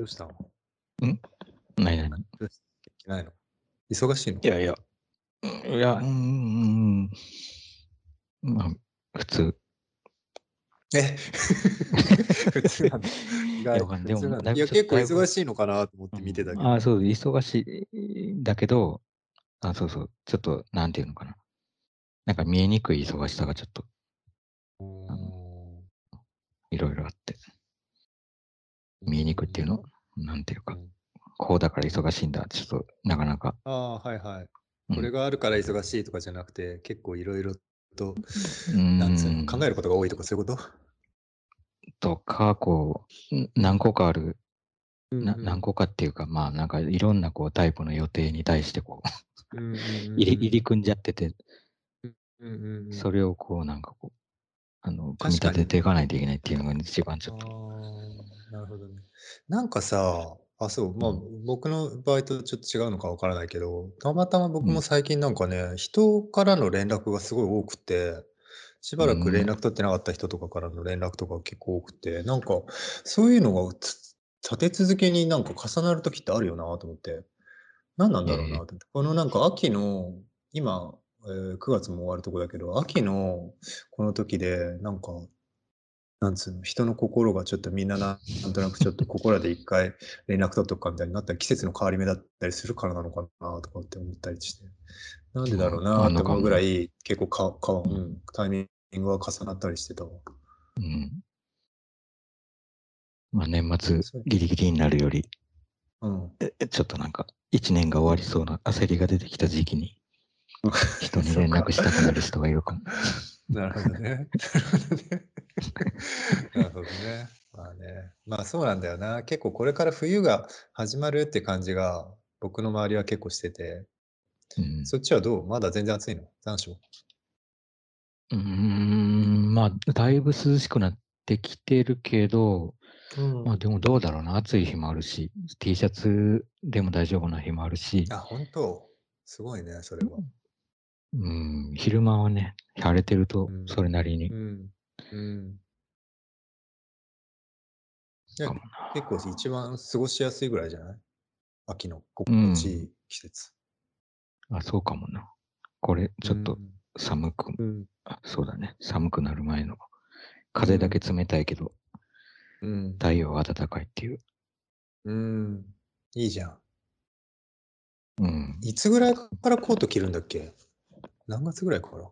どうしたの？ないない。どうし元気ないの？忙しいの？いやいや、いや、うーん、まあ、普通。え？普通な でもだ。いぶちょっと結構忙しいのかなと思って見てたけど。あそう、忙しいんだけど、あ、そうそう、ちょっと、なんていうのかな。なんか見えにくい忙しさがちょっと。いろいろあって、見えにくいっていうの、なんていうか。うん、こうだから忙しいんだ、ちょっとなかなか。ああ、はいはい。うん。これがあるから忙しいとかじゃなくて、結構いろいろと、うーんなんつうの、考えることが多いとかそういうこと？とか、こう、ん何個かある、なうん。何個かっていうか、まあ、なんかいろんなこうタイプの予定に対してこう、うんうんうんうん。入り入り組んじゃってて、うんうんうんそれをこう、なんかこう、あの、組み立てていかないといけないっていうのが一番ちょっと。なるほどね。なんかさ、あ、そう、まあ、う僕の場合とちょっと違うのかわからないけど、たまたま僕うん。も最近なんかね、人からの連絡がすごい多くて、しばらく連絡取ってなかった人とかからの連絡とか結構多くて、なんか、そういうのがつ立て続けになんか重なる時ってあるよなと思って、何なんだろうなと思って、このなんか秋の、今、えー9月も終わるとこだけど、秋のこの時で、なんか、なんつうの、人の心がちょっとみんなななんとなくちょっとここらで一回連絡取っとくかみたいになったり、季節の変わり目だったりするからなのかなとかって思ったりして、なんでだろうなって思うぐらい、結構かか、うん、タイミングが重なったりしてたわ。うん。まあ、年末ギリギリになるより、うん。えちょっとなんか、一年が終わりそうな焦りが出てきた時期に、人に連絡したくなる人がいるかも。なるほどね。なるほどね。まあね。まあそうなんだよな。結構これから冬が始まるって感じが僕の周りは結構してて、うん。そっちはどう？まだ全然暑いの？残暑？うーん、まあ、だいぶ涼しくなってきてるけど、うん。まあでもどうだろうな、暑い日もあるし、T シャツでも大丈夫な日もあるし、あ、本当？すごいね、それは。うん、昼間はね、晴れてるとうんそれなりにうん。うん。結構一番過ごしやすいぐらいじゃない？秋の心地いい季節。あ、そうかもな。これ、ちょっと寒く、うん。あそうだね、寒くなる前の、風だけ冷たいけど、うん。太陽は暖かいっていう。うん。いいじゃん。うん。いつぐらいからコート着るんだっけ？何月ぐらいから？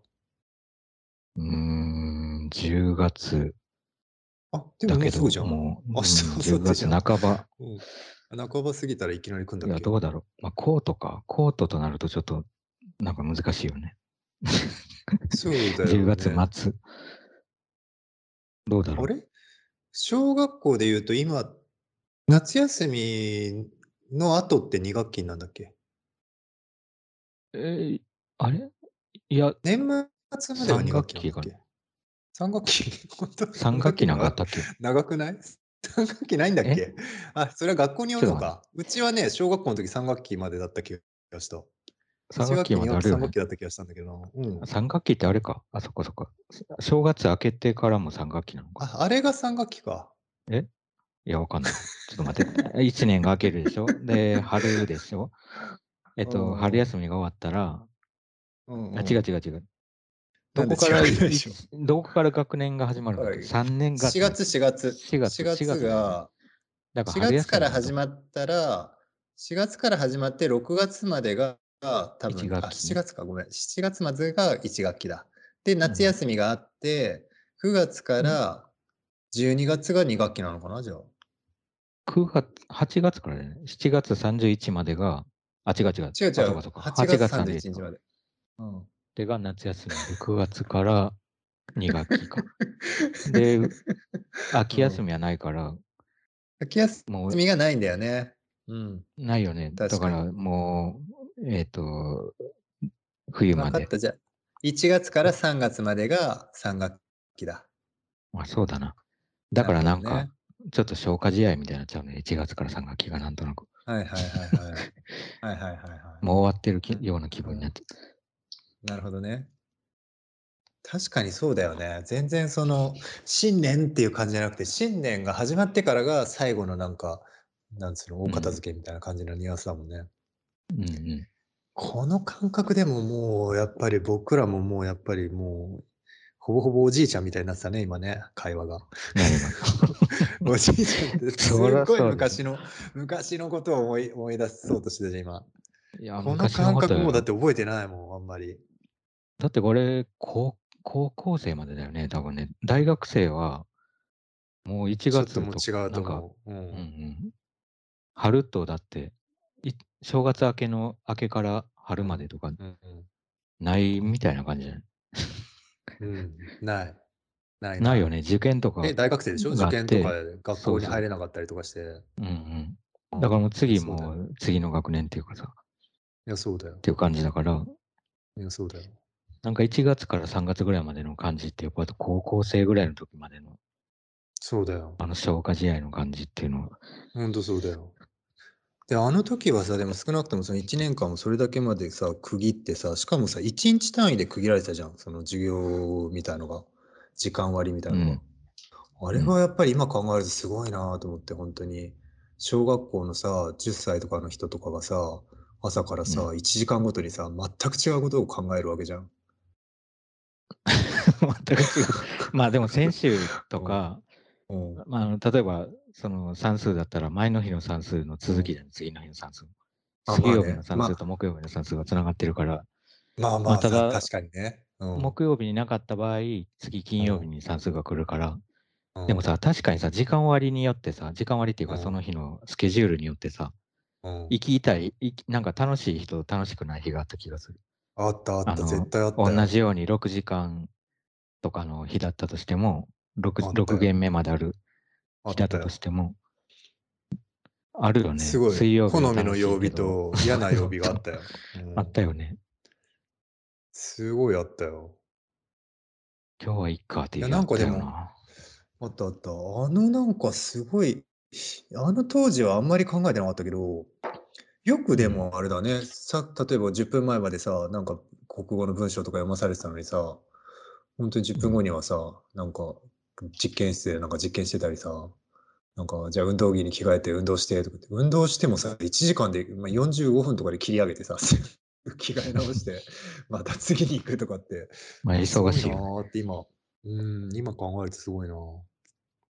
うーん、10月あ、でももうすぐじゃん。もう、明日うん10明後日じゃん月半ば。うん半ば過ぎたらいきなり来んだいや、どうだろう。まあ、コートか。コートとなるとちょっと、なんか難しいよね。そうだよ、ね。10月末。どうだろう。あれ？小学校で言うと今、夏休みの後って2学期なんだっけ？えーあれ？いや、年末までは2学期だっ三学期け？3学期？本当3学期なんかあったっけ？長くない ?3 学期ないんだっけ？あ、それは学校によるのか。うちはね、小学校の時3学期までだった気がした。3学期まであるよ3ね学期。だった気がしたんだけどな。うん。3学期ってあれか？あ、そっかそっか。正月明けてからも3学期なのか。あ、あれが3学期か。いや、わかんない。ちょっと待って。1年が明けるでしょ？で、春でしょ？えっうんと、うん春休みが終わったら、うん、うん。あ、違う違う違う。どこから、どこから学年が始まるのはい ?3 年が。4月、4月。4月4月が、だから4春休み月から始っまったら、4月から始まって6月までが、多分ねあ、7月か、ごめん。7月までが1学期だ。で、夏休みがあって、9月から12月が2学期なのかな、じゃあ。9月、8月からね。7月31までが、あ、違う違う。違う違う。あそうかそうか8月31日まで。うん。でが夏休みで9月から2学期か。で、秋休みはないから、秋休もうみがないんだよね。うん。ないよね。だ確からもう、えっ、と、冬まで。じゃあ、1月から3月までが3学期だ。まあそうだな。だからなんか、ちょっと消化試合みたいになっちゃうね。1月から3学期がなんとなく。はいはいはいはい。はいはいはいはい。もう終わってるきような気分になって。なるほどね。確かにそうだよね。全然その新年っていう感じじゃなくて新年が始まってからが最後のなんかなんつうの、大片付けみたいな感じのニュアンスだもんね。うんうん。この感覚でももうやっぱり僕らももうやっぱりもう、ほぼほぼおじいちゃんみたいになってたね、今ね、会話が。おじいちゃんってすっごい昔の、昔のことを思い思い出そうとしてたじゃん、今。いや、この感覚もだって覚えてないもん、あんまり。だってこれ、高高校生までだよね、多分ね。大学生は、もう1ちょっ月ともう違うとか、思う。ううんうんん。春とだって、い正月明けの明けから春までとかうんないみたいな感じじゃない？うん。うん。ない。ないないよね、受験とか。え、大学生でしょ？があって受験とかで学校に入れなかったりとかして。うんうん。だからもう次そうだよもう次の学年っていうかさ、いや、そうだよっ。ていう感じだから、いや、そうだよ。なんか1月から3月ぐらいまでの感じって、やっぱ高校生ぐらいの時までのそうだよ。あの消化試合の感じっていうのは、ほんとそうだよ。で、あの時はさ、でも少なくともその1年間もそれだけまでさ、区切ってさ、しかもさ、1日単位で区切られてたじゃん。その授業みたいのが。時間割みたいなのが。あれはやっぱり今考えるとすごいなと思って、本当に。小学校のさ、10歳とかの人とかがさ、朝からさ、う1時間ごとにさ、全く違うことを考えるわけじゃん。全く違う。まあでも先週とか、うん。まああの、例えばその算数だったら前の日の算数の続きじゃん、次の日の算数。あ水曜日の算数と木曜日の算数がつながってるから、まあまあ、まあただ確かにね。うん。木曜日になかった場合、次金曜日に算数が来るから、うんでも、さ、確かにさ、時間割によってさ、時間割っていうかうんその日のスケジュールによってさ、うん行きたい、なんか楽しい日と楽しくない日があった気がする。あったあった、絶対あったよ。同じように6時間とかの日だったとしても、あった 6, よ6限目まである日だったと。しても、あるよね。すごい。水曜日好みの曜日と嫌な曜日があったよ。うんあったよね。すごいあったよ。今日はいっかっていういやなんかでもあったあった。あのなんかすごい、あの当時はあんまり考えてなかったけど、よくでもあれだね、さ例えば10分前までさ、なんか国語の文章とか読まされてたのにさ、本当に10分後にはさ、なんか実験室でなんか実験してたりさ、なんかじゃあ運動着に着替えて運動してとかって、運動してもさ、1時間で、まあ、45分とかで切り上げてさ、着替え直して、また次に行くとかって、まあ、忙しい。なーって今、うん、今考えるとすごいなー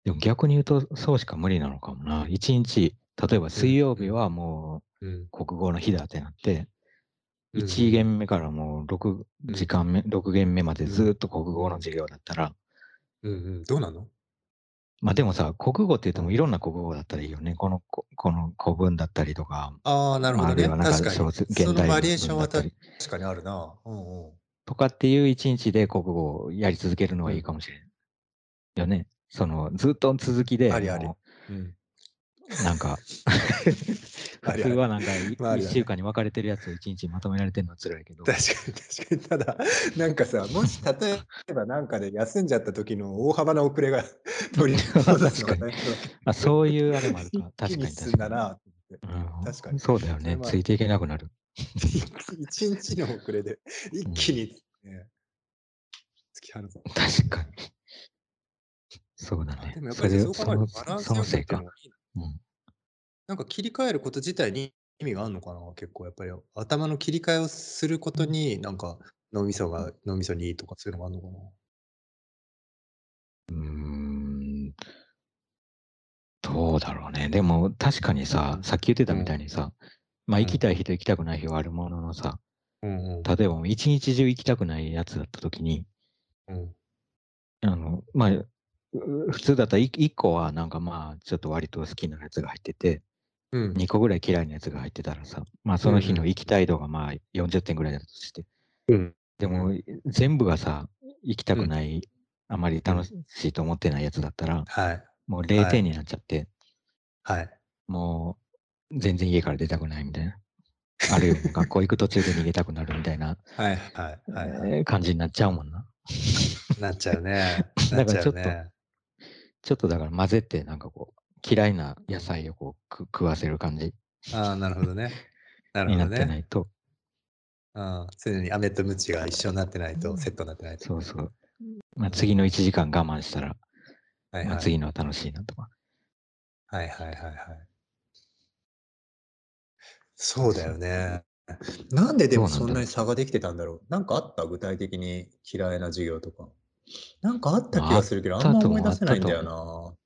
でも逆に言うと、そうしか無理なのかもな。一日、例えば水曜日はもう国語の日だってなって、うん1限目からもう6時間目、6限目までずっと国語の授業だったら、うんうん、どうなの？まあでもさ、国語って言ってもいろんな国語だったらいいよね。この、ここの古文だったりとか、ああ、なるほどね。まああるいはなんか確かに。現代バリエーションは文だったり確かにあるな。うんうん。とかっていう一日で国語をやり続けるのはいいかもしれない。よね。その、ずっと続きで、ありありもうん、うなんか、普通はなんかいまあありあり一週間に分かれてるやつを一日にまとめられてるのは辛いけど、確かに確かに。ただ、なんかさ、もし例えばなんかで休んじゃった時の大幅な遅れが取り戻すのはねあそういうあれもあるか。一確かに確かに。確かに。そうだよね。ついていけなくなる。一日の遅れで一気に、ね、突き放す。確かに。そうだねあでも。やっそれぱりそのそのせいか。うん。なんか切り替えること自体に意味があるのかな結構やっぱり。頭の切り替えをすることになんか脳みそが脳みそにいいとかそういうのがあるのかな。うーん。どうだろうね。でも確かにさう、んさっき言ってたみたいにさ、まあうん行きたい日と行きたくない日はあるもののさ、うんうん。例えばもう一日中行きたくないやつだった時に、うん。あの、まあ、う普通だったら1個はなんかまあちょっと割と好きなやつが入ってて、うん。2個ぐらい嫌いなやつが入ってたらさ、まあその日の行きたい度がまあ40点ぐらいだとして、うん。でも全部がさ、行きたくない、あまり楽しいと思ってないやつだったら、はい。もう0点になっちゃって、はい。もう全然家から出たくないみたいな。あるいは学校行く途中で逃げたくなるみたいな、はいはいはい感じになっちゃうもんな。なっちゃうね。な だっからちょっとちょっとだから混ぜて、なんかこう、嫌いな野菜をこうく食わせる感じああなるほどねなる になってなほどねいと、うん常に飴とムチが一緒になってないとセットになってないとそうそう。まあ、次の1時間我慢したら、はいはいまあ、次のは楽しいなとか。はいはいはいはいそうだよね。なんででもそんな。に差ができてたんだろう。なんかあった？具体的に嫌いな授業とか。なんかあった気がするけど、あんたまと思うあった思い出せないんだ。よな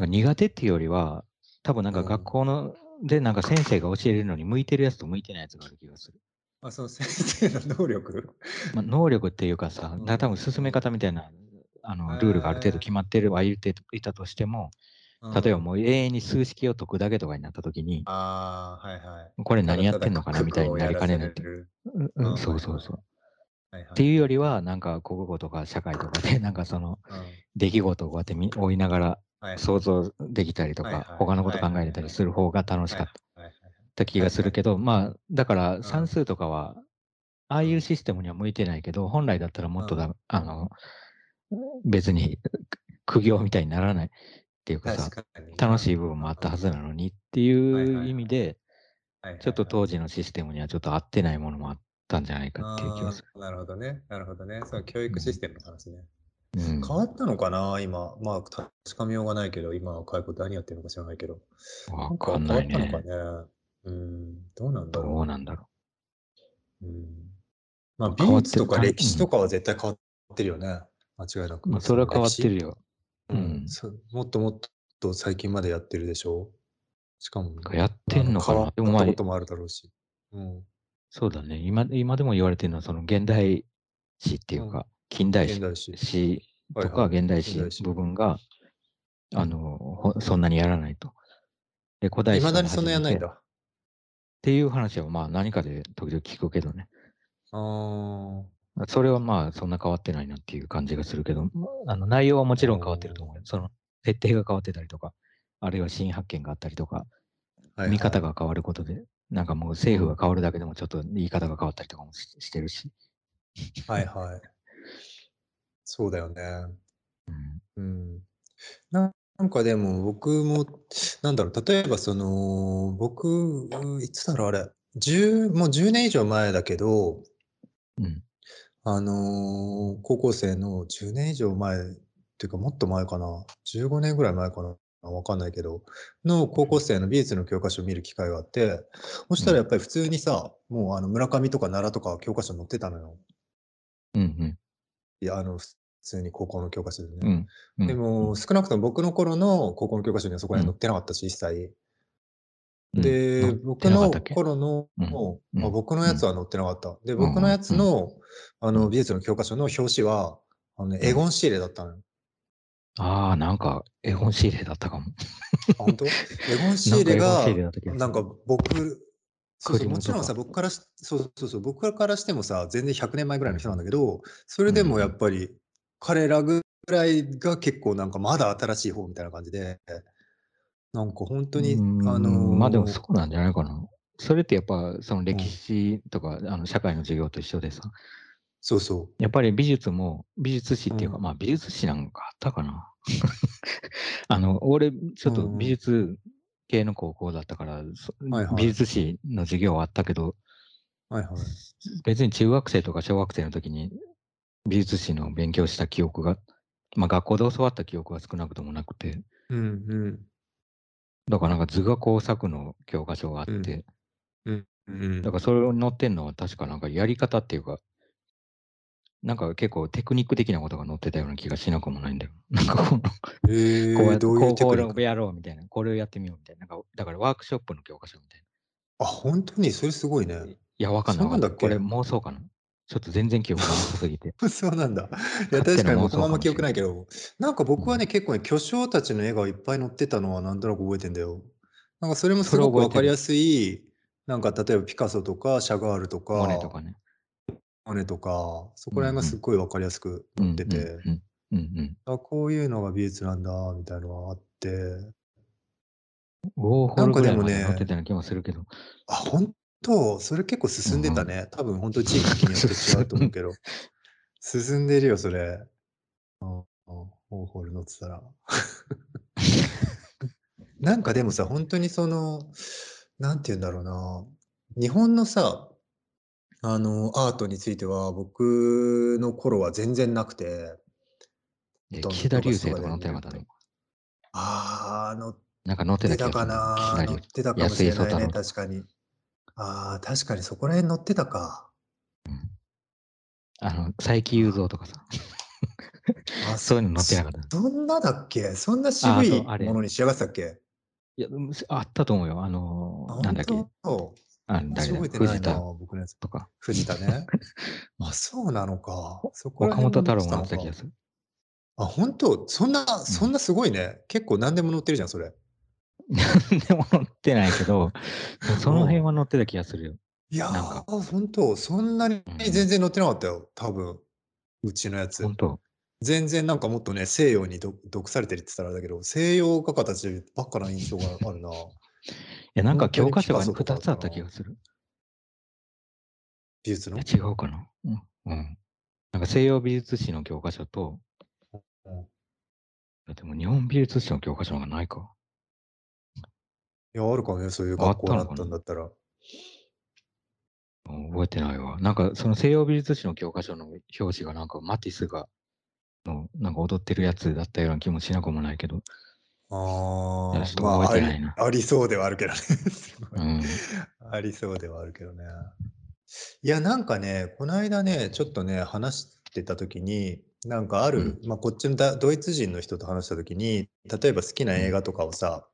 んか苦手っていうよりは、多分なんか学うん。校ので、なんか先生が教えるのに向いてるやつと向いてないやつがある気がする。あ、その先生の能力？ま、能力っていうかさ、うん、だから多分進めうん。方みたいな、あへの、ルールがある程度え。決まってるはいていたとしても、うん。例えばもう永遠に数式を解くだけとかになった時にああ、はいはい。これ何やってんのかなみたいになりかねないって。ううん、うん、そう。そうそう。っていうよりは、なんか国語とか社会とかで、なんかそのうん。出来事をこうやってみ追いながら。想像できたりとか。他のこと。考えれたりする方が楽しはいかった気がするけど、まあ、だからうん。算数とかは、ああう。いうんシステムには向いてないけど、本来だったらもっとうん。だあの、別に苦行みたいにならないっていうかさ、楽な。しい部分もあったはずなのにってはいいう。意味で、はいちょっと。当時のシステムにはちょっと合ってないものもあったんじゃないかっていう気はあする。あ、なるほどね。なるほどね。その教うん。育システムの話ね。うん。変わったのかな、今。まあ、確かめようがないけど、今若い子何やってるのか知らないけど。なわんかかんない変わったのかね？ね。うん、どうなんだどろうなんだろう。うん。まあ、う。美術とか。歴史とかは絶対変わってるよね。間違いなま、く。それは変わってるよ。う、うんもっともっと最近までやってるでしょ？しかも、かやってあの、んのかな？変わったこともあるだろうし。うん。そうだね。今今でも言われてるのは、その現代史っていううん。か、近代史とかはいはい。現代史。部分が、うん。あの、ほそんなにやらないと。で、古代史から未だにそんなや始めてっんないんだ。ていう話は、まあ、何かで時々聞くけどね。あそれは、まあ、そんな変わってないなっていう感じがするけど、ま、あの、内容はもちろん変わってると思うよ。その、設定が変わってたりとか、あるいは新発見があったりとか、はい見方はい。が変わることで、なんかもううん。政府が変わるだけでもちょっと言い方が変わったりとかもししてるし。はいはい。そうだよね。うん。うん。なんかでも僕も、なんだろう、例えばその、僕、いつだろう、あれ、10もう10年以上前だけどうん。あの、高校生の10年以上前っていうか、もっと前かな、15年ぐらい前かな、わかんないけど、の高校生の美術の教科書を見る機会があって、そしたらやっぱり普通にさ、もうあの村上とか奈良とか教科書載ってたのよ。うんうん。いや、あの、普通に高校の教科書でね。うん。うん。でうん。も少なくとも僕の頃の高校の教科書にはそこうん。ら辺載ってなかったし、一切。うん。載で、僕の？頃のうん。うあ、ん。僕のうん。やつは載ってなかった。で、僕のやつうん。の、あの、うん。美術の教科書の表紙は、あのね、うん。エゴン・シーレだったのよ。ああ、なんかエゴン・シーレだったかも。あ、ほんと？エゴン・シなんーレかエゴン・シーが、レだった気がする。なんか僕そうそう、もちろんさ、か。僕からしそうそうそう、僕からしてもさ、全然100年前ぐうんらいの人なんだけど、そうん。れでもやうんっぱり、彼らぐらいが結構なんかまだ新しい方みたいな感じで、なんかほんうーとにあん、ま、でものそうなんじゃないかな。それってやっぱその歴うん。史とか、あの、社会の授業と一緒でさそうそう。やっぱり美術も、美術史っていうか、うん。ま、美術史なんかあったかな。あの、俺ちょっと美うんうん。術系の高校だったから、はいはい。術史の授業はあったけどはいはい。別に中学生とか小学生の時に、美術史の勉強した記憶が、ま、学校で教わった記憶は少なくともなくてうんうん。だからなんか図画工作の教科書があっうん。てうん、うん。だからそれを載ってんのは確かなんかやり方っていうかなんか結構テクニック的なことが載ってたような気がしなくもないんだよ。なんかこの、こうへえ、やって、こうやろうみたいな、これをやってみようみたいな、なんかだからワークショップの教科書みたいな。あ、ほんとに？それすごいね。いや、わかんないわかんなんなんだっこれけ？妄想かな？ちょっと全然記憶がなさすぎて。そうなんだ。いや、勝手確かに僕もあんま記。憶ないけど、なんかうん。僕はね、結構ね、巨匠たちの絵がいっぱい載ってたのはなんとなく覚えてんだよ。なんかそれもそれすごく覚えてる。分かりやすい、なんか例えばピカソとかシャガールとかモネとかね。モネとか、そこら辺がすっん。ごい分かりやすく載ってうんうんてうん。うんうん。あ、こういうのが美術なんだみたいのがあってウォーホなんかでもルぐらいまで載ってねたような気もするけど。あ、ほんと？それ結構う進んで。たね。多分ほんと地域によって違うと思うけど。進んでるよ、それ。ウォーホル載ってたら。なんかでもさ、ほんとにその、なんて言うんだろうな、日本のさ、あの、アートについては、僕の頃は全然なくて岸田流星とか。てなかったの？ああ、載っなんか載ってた気てたかがするな、岸な、ってたかもしれないね。確かに。ああ、確かにそこら辺載ってたか。うん。あの、佐伯祐三とかさ。あ、そういうの載ってなそかった。そんなだっけ？そんなあ渋あ、そう、いあれ。ものに仕上がってたっけ？いや、うんあったと思うよ。ああ、のー、なん本だっけ？当？あの、私誰だ？覚えてないな、藤田僕のやつ。とか。藤田ね。あ、そうなのか。そこら岡本太郎。も載ってた気がする。あ、本当？そんな、うん。そんなすごいね。結構何でも載ってるじゃん、それ。なんでも載ってないけど、その辺うん。は載ってた気がするよ。いや。ー、本当そんなにうん。全然載ってなかったよ、多分。うちのやつ。本当。全然なんかもっとね、西洋にど毒されてるって言ったらあれだけど、西洋画家たちばっかな印象があるな。いや、なんか教科書がカソとか2つあ。った気がする。美術の？違うかな。うん。うん。なんか西洋美術史の教科書と、うん。えでも日本美術史の教科書がないか。いや、あるかもね、そういうあっ学校だったんだったら。うん覚えてないわ。なんかその西洋美術史の教科書の表紙がなんかマティスがのなんか踊ってるやつだったような気もしなくもないけど、いやああ、ちょっとまあ、えてないな。ありそうではあるけどね。すごい。うん。ありそうではあるけどね。いや、なんかね、この間ね、ちょっとね、話してた時に、なんかあうん。る、まあ、こっちのだドイツ人の人と話した時に、例えば好きなうん。映画とかをさ、うん。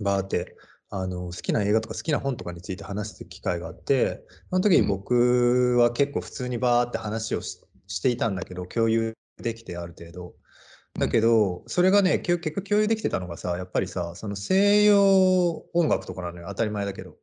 バーって、あの、好きな映画とか好きな本とかについて話す機会があって、その時にうん。僕は結構普通にバーって話をし、していたんだけど、共有できてある程度。だうん。けど、それがね、結局共有できてたのがさ、やっぱりさ、その西洋音楽とかなのよ。当たり前だけど。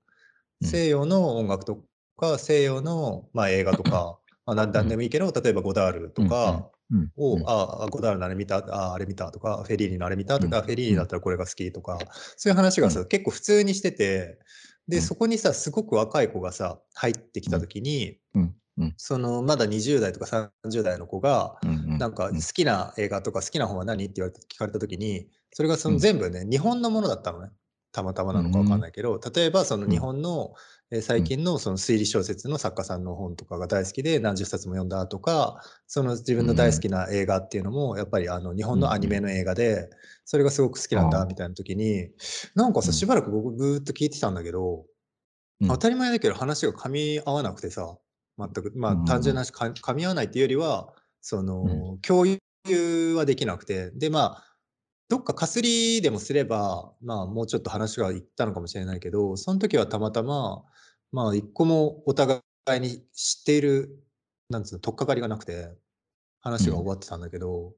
うん。西洋の音楽とか、西洋の、まあ、映画とか、まあ、なんなんでうん。もいいけど、例えばゴダールとうん。かうん。うを、ん。ああ、ゴダールのあれ見た、ああ、あれ見たとか、フェリーニのあれ見たうん。とか、フェリーうん。ニだったらこれが好きとか、そういう話うん。がさ、結構普通にしてて、で、うん。そこにさ、すごく若い子がさ、入ってきたうん。時に、うん。うん。そのまだ20代とか30代の子が、うん。なんかうん。好きな映画とか好きな本は何って言われて聞かれた時に、それがそうのん。全部ね、日本のものだったのね。たまたまうなのかわかんん。ないけど、例えばその日うん。本の、え。最近のその推理小説の作家さんの本とかが大好きで何十冊も読んだとか、その自う分の大好ん。きな映画っていうのも、やっぱりあの日うん。本のアニメの映画で、それがすごく好きなんだ。みたいな時に、なんかさ、しうん。ばらく僕ずーっと聞いてたんだけど、うん。当たり前だけど話が噛み合わなくてさ、全く、まうあ単純ん。な話、か噛み合わないっていうよりは、そうん。の、共有はできなくて、で、まあ、どっかかすりでもすれば、まあもうちょっと話がいったのかもしれないけど、その時はたまたま、まあ一個もお互いに知っている、なんつうの、取っかかりがなくて、うん。話が終わってたんだけど、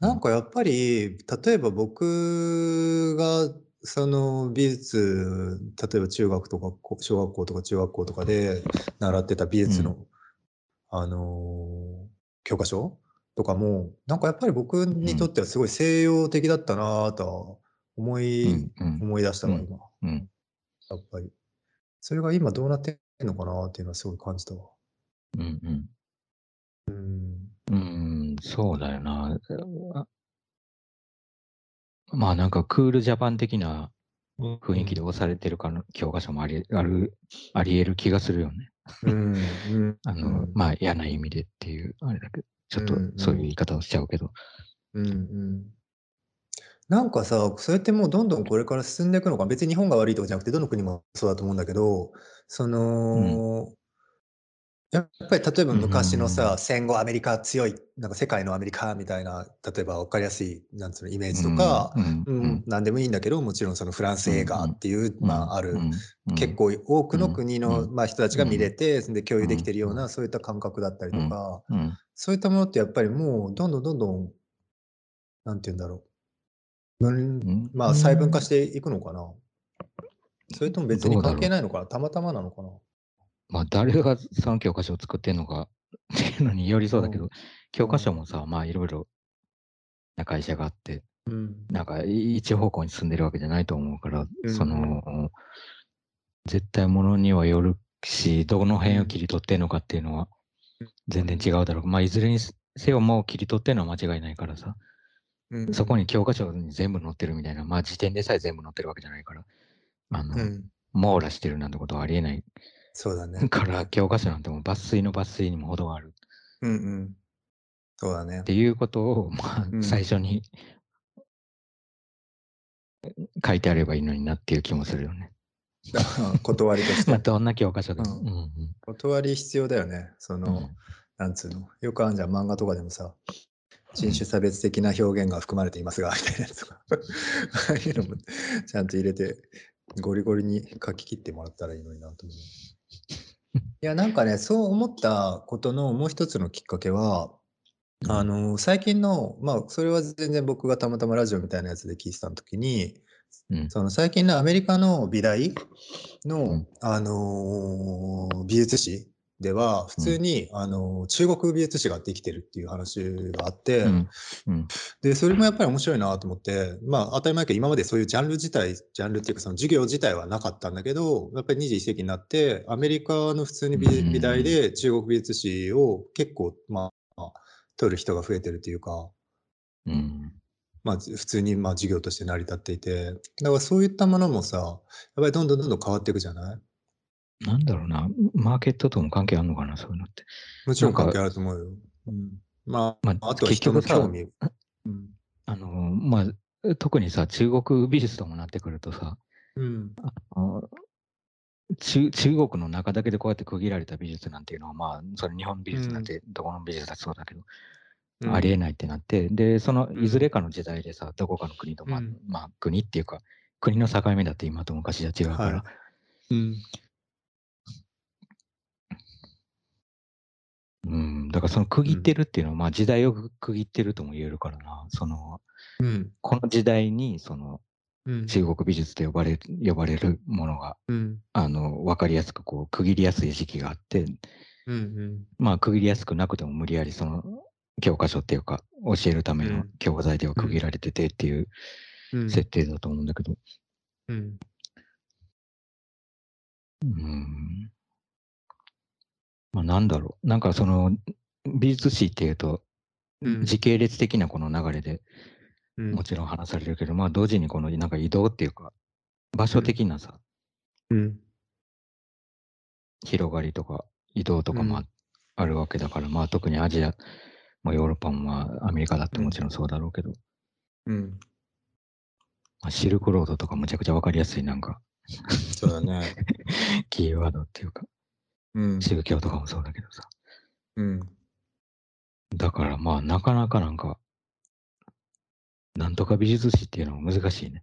うなんん。かやっぱり、例えば僕が、その美術、例えば中学とかこ小学校とか中学校とかで習ってた美うん。術の、あの、教科書とかも、なんかやっぱり僕うん。にとってはすごい西洋的だったなぁとは思うい、ん。うん。思い出したわ、うん。今。うん。やっぱり。それが今どうなってんのかなっていうのはすごい感じたわ。うん。うん。うん。うーん、そうだよな。あまあなんかクールジャパン的なう雰囲気でん。押されてるかの教科書もあり、ある、あり得る気がするよね。うん。うん。あの、うん。まあ嫌な意味でっていう、あれだけど、ちょっとうん。そういう言い方をしちゃうけど。うん。うん。なんかさ、それってもうどんどんこれから進んでいくのか、別に日本が悪いとかじゃなくて、どの国もそうだと思うんだけど、そうん。の、やっぱり例えばう昔のさ、ん。戦後アメリカ強い、なんか世界のアメリカみたいな、例えば分かりやすい、なんつうの、イメージとうん。か、うん。う、うんん。なんでもいいんだけど、もちろんそのフランスうん。映画っていう、うん。まあある、うん。うん。結構多くのうん。う国の、ん。まあ人たちうが見れん。て、で共う有できてん。るような、そういった感覚だったりうん。とか、うん。そういったものってやっぱりもうどんどんどんどん、なんて言うんだろう。分、うん。まあ細分化していくのかな。それとも別に関。係ないのかな。たまたまなのかな。まあ誰がその教科書を作ってんのかっていうのによりそうだけど、うん。教科うん。書もさ、まあいろいろな会社があって、うん。なんかい一方向に進んでるわけじゃないと思うから、うん。その、絶対ものにはよるし、どのうん。辺を切り取ってんのかっていうのはう全然違ん。うだろう。まあいずれにせよもう切り取ってんのは間違いないからさ、うん。そこに教科書に全部載ってるみたいな、まあ時点でさえ全部載ってるわけじゃないから、あうの、ん。網羅してるなんてことはありえないそうだね。から、教科書なんてもう抜粋の抜粋にも程があるうんうん。そうだっね。ていうことを、まあうん。最初に書いてあればいいのになっていう気もするよね。断りとし まあ、て。どんな教科書でも。ううんうん断り必要だよね。その、うんなんつうの。よくあるじゃん、漫画とかでもさ、人種差別的な表現が含まれていますが、みたいなやつとか。ああいうのもちゃんと入れて、ゴリゴリに書き切ってもらったらいいのになと思う。いや、なんかね、そう思ったことのもう一つのきっかけは、あの、最近の、まあ、それは全然僕がたまたまラジオみたいなやつで聞いてた時に、うんその最近のアメリカの美大の、うんあのー美術史では、普通に、あのー中国美術史ができてるっていう話があって、で、それもやっぱり面白いなと思って、まあ当たり前だけど今までそういうジャンル自体、ジャンルっていうかその授業自体はなかったんだけど、やっぱり21世紀になって、アメリカの普通に美大で中国美術史を結構、まあ、取る人が増えてるというか、うん。まあ普通にまあ授業として成り立っていて、だからそういったものもさ、やっぱりどんどんどんどん変わっていくじゃない？なんだろうな、マーケットとも関係あるのかな、そういうのって。もちろん関係あると思うよ。うん、ままあ、あとは結人の興味。うん。あの、まあ、特にさ、中国美術ともなってくるとさ、うん。中中国の中だけでこうやって区切られた美術なんていうのは、まあ、それ日本美術なんて、どこの美術だそうだけど、ありえないってなって、で、そのいずれかの時代でさ、どこかの国と、まあ、うんまあ、国っていうか、国の境目だって今と昔じゃ違うから、はいうん。うん、だからその区切ってるっていうのは、まあ時代を区切ってるとも言えるからな、その、うん。この時代に、その、うん。中国美術と呼ばれる、呼ばれるものが、うん。あの、わかりやすくこう、区切りやすい時期があって、うん。まあ、区切りやすくなくても無理やりその、教科書っていうか、教えるためのうん教材では区切られててっていううん。設定だと思うんだけど、うん。うん。まあ、なんだろう。なんかその、美術史っていうと、うん時系列的なこの流れでうんもちろん話されるけど、まあ同時にこのなんか移動っていうか、場所的なさ、うん。広がりとか移動とかもあるわけだから、まあ特にアジア、まあヨーロッパもまあアメリカだってもちろんそうだろうけど、うん。まあ、シルクロードとかむちゃくちゃわかりやすいなんか、そうだね。キーワードっていうか、うん。宗教とかもそうだけどさ。うん。だからまあなかなかなんか、なんとか美術史っていうのは難しいね。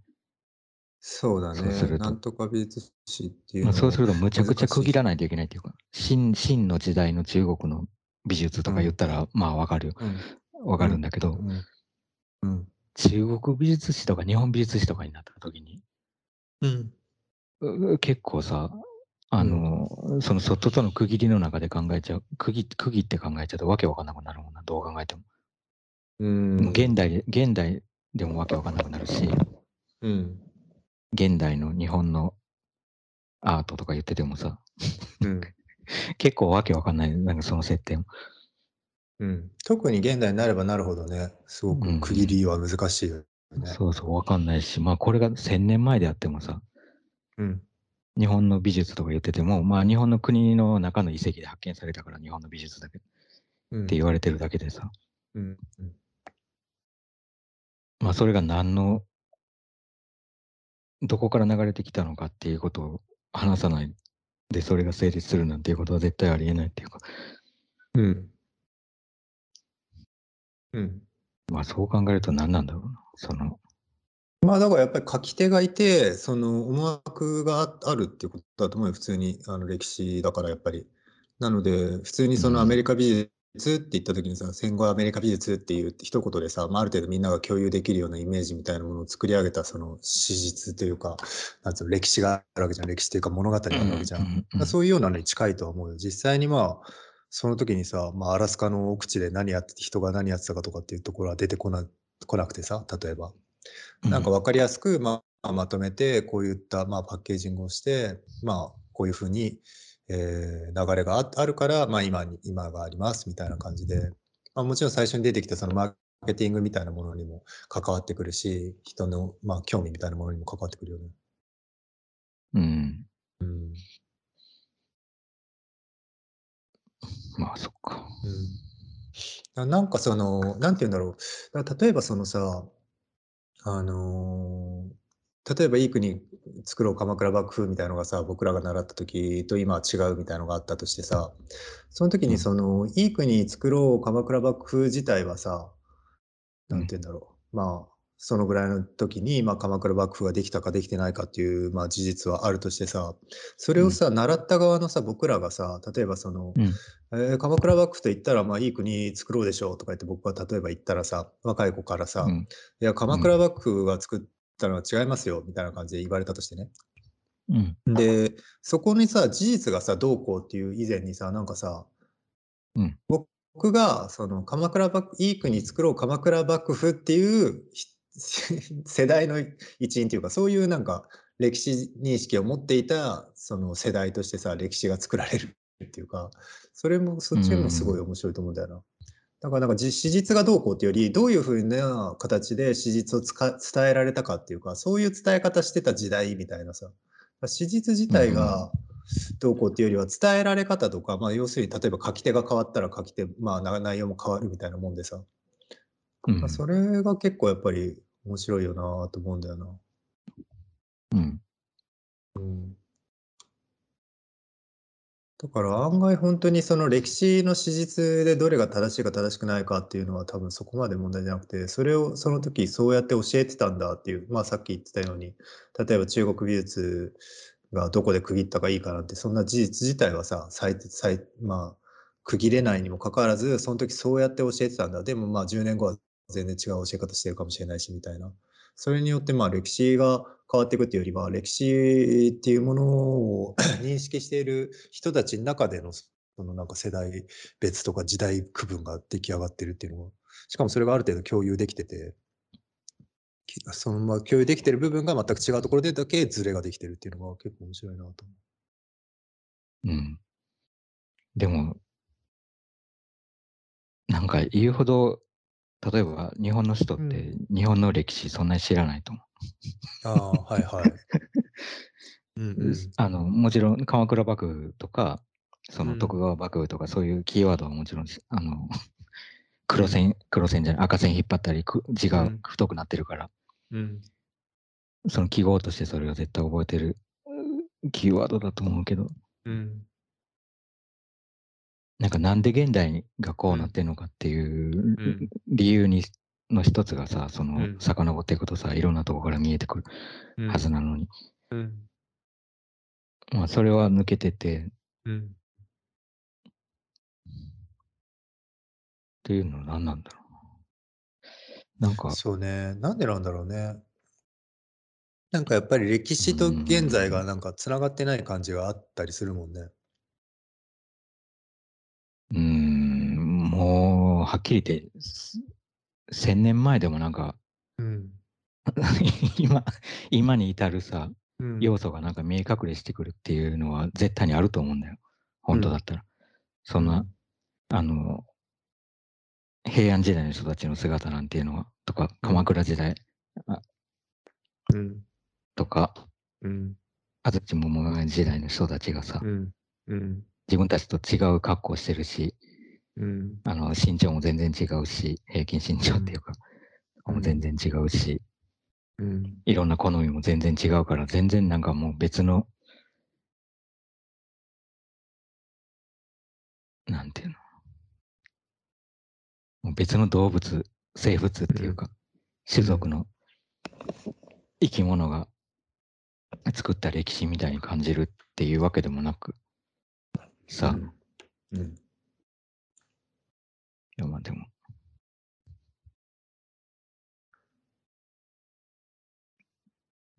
そうだね。そうするとなんとか美術史っていうそうするとむちゃくちゃ区切らない。といけないっていうか、真真の時代の中国の美術とか言ったら、まあわかるよ。うん。わかるんだけど、うん。うん。中国美術史とか日本美術史とかになった時に、うん。う結構さ、あの、その外との区切りの中で考えちゃう、区切区切って考えちゃうとわけわかんなくなるもんな、どう考えても。うん。現代で、現代でもわけわかんなくなるし、うん。現代の日本のアートとか言っててもさ、うん。結構わけわかんない、なんかその設定も。うん。特に現代になればなるほどね、すごく区切りは難しいよね。そうそう、わかんないし、まあこれが1000年前であってもさ、うん。日本の美術とか言ってても、まあ日本の国の中の遺跡で発見されたから日本の美術だけっうん。て言われてるだけでさ、うん。うんまあそれが何の、どこから流れてきたのかっていうことを話さないでそれが成立するなんていうことは絶対ありえないっていうか、うん。うん。まあそう考えると何なんだろうな。その、まあだからやっぱり書き手がいて、その思惑がああるっていうことだと思うよ、普通にあの歴史だからやっぱり。なので、普通にそのアメリカ美術って言った時にさ、戦後アメリカ美術っていう一言でさ、まあ、ある程度みんなが共有できるようなイメージみたいなものを作り上げたその史実というか、なんつうの歴史があるわけじゃん、歴史というか物語があるわけじゃん。そういうようなのに近いとは思うよ。実際にまあ、その時にさ、まあ、アラスカの奥地で何やってて、人が何やってたかとかっていうところは出てこな来なくてさ、例えば。なんか分かりやすく、まあ、まとめて、こういった、まあ、パッケージングをして、まあ、こういうふうに、えー流れがああるから、まあ、今に、今がありますみたいな感じで、まあ、もちろん最初に出てきたそのマーケティングみたいなものにも関わってくるし、人の、まあ、興味みたいなものにも関わってくるよね。うん。うん。まあそっか。うん、ななんかその、なんて言うんだろう。だ例えばそのさ、あのー例えばいい国作ろう鎌倉幕府みたいのがさ、僕らが習った時と今は違うみたいのがあったとしてさ、その時にその、いい国作ろう鎌倉幕府自体はさ、なんて言うんだろう。まあ、そのぐらいの時に、まあ、鎌倉幕府ができたかできてないかっていう、まあ、事実はあるとしてさ、それをさ、習った側のさ、僕らがさ、例えばその、うん。えー鎌倉幕府と言ったら、まあ、いい国作ろうでしょうとか言って僕は例えば言ったらさ、若い子からさ、うん。いや、鎌倉幕府が作ったのは違いますよ、みたいな感じで言われたとしてね。うん。で、そこにさ、事実がさ、どうこうっていう以前にさ、なんかさ、うん僕が、その、鎌倉幕、いい国作ろう鎌倉幕府っていうひ 世代の一員というか、そういうなんか歴史認識を持っていた、その世代としてさ、歴史が作られるっていうか、それも、そっちもすごい面白いと思うんだよな。だからなんかじ史実がどうこうっていうより、どういうふうな形で史実をつか伝えられたかっていうか、そういう伝え方してた時代みたいなさ、史実自体がどうこうっていうよりは伝えられ方とか、まあ要するに例えば書き手が変わったら書き手、まあな内容も変わるみたいなもんでさ、うん。それが結構やっぱり面白いよなと思うんだよな。うん。うんだから案外本当にその歴史の史実でどれが正しいか正しくないかっていうのは多分そこまで問題じゃなくて、それをその時そうやって教えてたんだっていう、まあさっき言ってたように、例えば中国美術がどこで区切ったかいいかなんて、そんな事実自体はさ、最最まあ区切れないにもかかわらず、その時そうやって教えてたんだ。でもまあ10年後は全然違う教え方してるかもしれないしみたいな。それによってまあ歴史が変わっていくっていうよりは、歴史っていうものを 認識している人たちの中での、そのなんか世代別とか時代区分が出来上がってるっていうのが、しかもそれがある程度共有できてて、そのまま共有できてる部分が全く違うところでだけズレができてるっていうのが結構面白いなと思うん。でも、なんか言うほど、例えば日本の人ってうん日本の歴史そんなに知らないと思う。う。ああ、はいはい。うんうん。あの、もちろん鎌倉幕府とか、そのうん徳川幕府とかそういうキーワードはもちろんし、あの、黒線、黒線じゃない、赤線引っ張ったり、く字がうん太くなってるから、うん。その記号としてそれを絶対覚えてるキーワードだと思うけど、うん。なんかなんで現代がこうなってんのかっていううん。理由にの一つがさ、そのうん遡っていくとさ、いろんなとこから見えてくるうんはずなのに、うん。まあそれは抜けてて、うん。っていうのは何なんだろうな。なんか、そうね。なんでなんだろうね。なんかやっぱり歴史と現在がなんかつながってない感じがあったりするもんね。もう、はっきり言って、す千年前でもなんか、うん。今、今に至るさ、うん要素がなんか見え隠れしてくるっていうのは絶対にあると思うんだよ。本当だったら。そんな、あの、平安時代の人たちの姿なんていうのは、とか、鎌倉時代うん。とか、うん。安土桃山時代の人たちがさ、うん。うん。自分たちと違う格好してるし、うん。あの、身長も全然違うし、平均身長っていうか、うんも全然違うし、うん。いいろんな好みも全然違うから、全然なんかもう別の、なんていうの？もう別の動物、生物っていうか、種族の生き物が作った歴史みたいに感じるっていうわけでもなく、さ、いうん。やまあでも、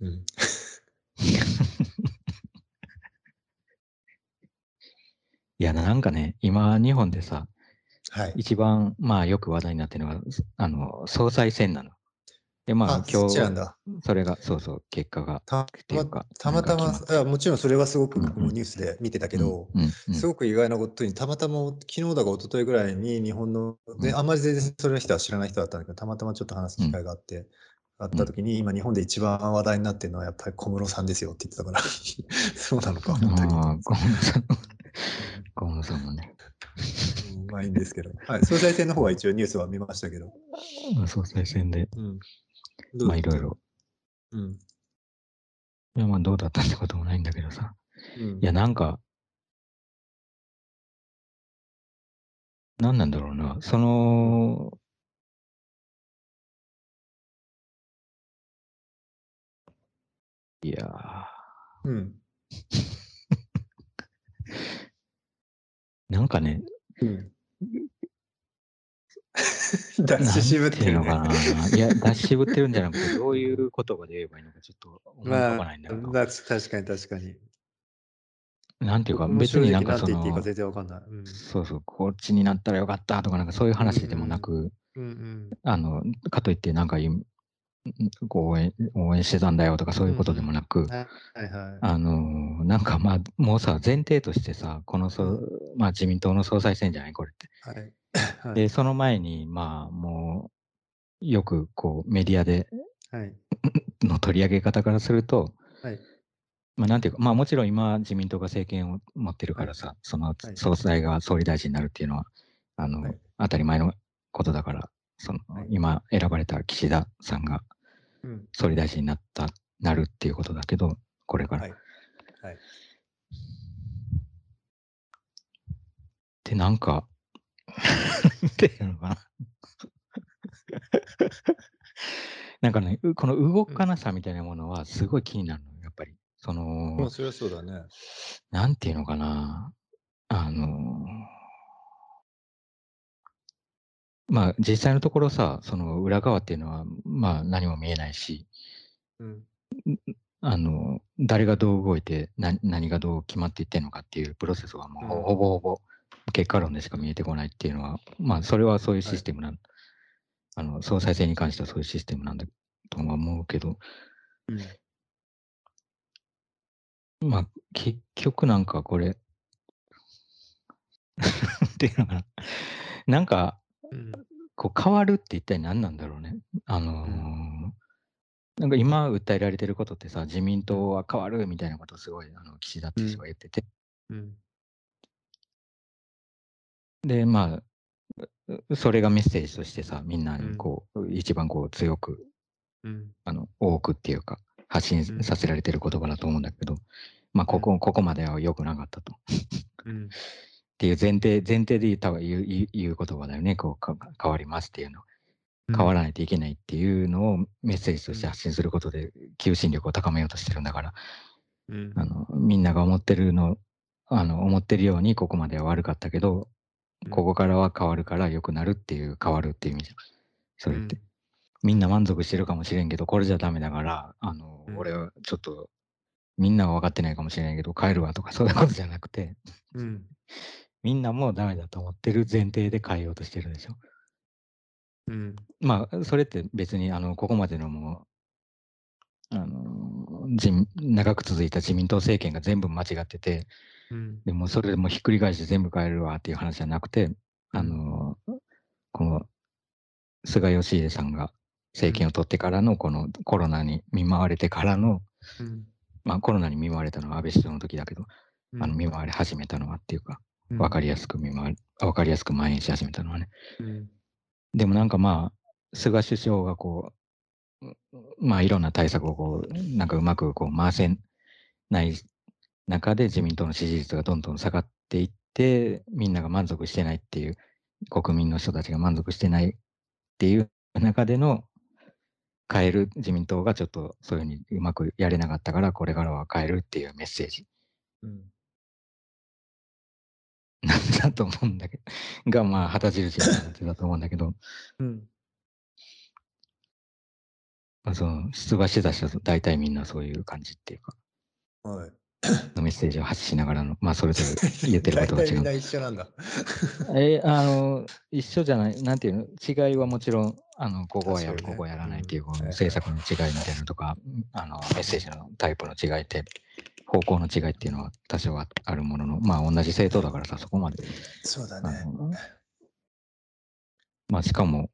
うん。いや、なんかね、今日本でさ、はい。一番まあよく話題になってるのが、あの、総裁選なの。で、まあ今日、だ。それが、そうそう、結果が、たっていうかたまたまもちろんそれはすごく僕もニュースで見てたけど、すごく意外なことに、たまたま昨日だか一昨日ぐらいに日本の、でうんあんまり全然それの人は知らない人だったんだけど、たまたまちょっと話す機会があって、あった時に、今日本で一番話題になってるのはやっぱり小室さんですよって言ってたから、そうなのか、本当に。小室さん、小室さんもね、うんまあいいんですけど。はい。総裁選の方は一応ニュースは見ましたけど。まあ総裁選で、うん。まあいろいろ。うん。いや、まあ、どうだったってこともないんだけどさ。うん。いや、なんか、なんなんだろうな。その、いやーうん。なんかね、うん。出し渋ってるね。なんていうのかな。いや、出し渋ってるんじゃなくて、どういう言葉で言えばいいのかちょっと思い浮かまあばないんだけど。、だ確かに確かに。なんていうか、別になんかその。うん。そうそう、こっちになったらよかったとか、なんかそういう話でもなく、うんうん。あの、かといってなんかいこう応援応援してたんだよとかそういうことでもなく、はいはい。あのなんかまあもうさ前提としてさこのそ、まあ、自民党の総裁選じゃないこれって。はい。はいでその前にまあもうよくこうメディアではい。の取り上げ方からすると、はい。まあなんていうかまあもちろん今自民党が政権を持ってるからさ、そのはい総裁が総理大臣になるっていうのはあの、はい当たり前のことだからその、はい今選ばれた岸田さんがうん。総理大臣になったなるっていうことだけどこれから。はい。はい。でなんかって。いうのかな。なんかねうこの動かなさみたいなものはすごい気になるのやっぱり。その、もうそりゃそうだね。なんていうのかな。あのまあ実際のところさその裏側っていうのはまあ何も見えないし。うん。あの誰がどう動いて何何がどう決まっていってんのかっていうプロセスはもうほぼほぼ結果論でしか見えてこないっていうのはまあそれはそういうシステムなん、あの総裁選に関してはそういうシステムなんだとは思うけどうん。まあ結局なんかこれ っていうのかななんかうん。こう変わるって一体何なんだろうね。あのーうなんか今訴えられてることってさ、自民党は変わるみたいなことをすごいあの岸田って人が言ってて、うん。で、まあ、うそれがメッセージとしてさ、みんなうんにこう、一番こう強く、うん。あの多くっていうか、発うん信させられてる言葉だと思うんだけど、まあ、ここ、ここまでは良くなかったと。うん。っていう前提、前提で言った言う言う言う言葉だよね、こうか変わりますっていうの。変わらないといけないっていうのをメッセージとして発信することで求心力を高めようとしてるんだから、うん。あのみんなが思ってるのあの思ってるようにここまでは悪かったけど、うんここからは変わるから良くなるっていう変わるっていう意味じゃんそれって、うん。みんな満足してるかもしれんけどこれじゃダメだからあの、うん。俺はちょっとみんなは分かってないかもしれないけど変えるわとかそういうことじゃなくて。うん。みんなもうダメだと思ってる前提で変えようとしてるでしょ？うん。まあ、それって別に、あの、ここまでのもう、あの、長く続いた自民党政権が全部間違ってて、うん。でもそれでもうひっくり返して全部変えるわっていう話じゃなくて、あの、この、菅義偉さんが政権を取ってからの、このコロナに見舞われてからの、うん。まあコロナに見舞われたのは安倍首相の時だけど、あの見舞われ始めたのはっていうか、わかりやすく見舞われ、わかりやすく蔓延し始めたのはね。うん。でもなんかまあ、菅首相がこう、うまあいろんな対策をこう、なんかうまくこう回せない中で自民党の支持率がどんどん下がっていって、みんなが満足してないっていう、国民の人たちが満足してないっていう中での変える自民党がちょっとそういうふうにうまくやれなかったから、これからは変えるっていうメッセージうん。なんだと思うんだけど、がまあ旗印になってたと思うんだけど、うん。まあ、その出馬してた人は大体みんなそういう感じっていうか、はい。のメッセージを発しながらの、まあそれぞれ言ってることが 違う。大一緒なんだ。えあの一緒じゃない、なんていうの、違いはもちろん、あのここはやる、ねここはやらないっていう、このうん政策の違いみたいなのとか、あのメッセージのタイプの違いって、方向の違いっていうのは多少はあるものの、まあ同じ政党だからさ、そこまで。あそうだね。のまあしかも、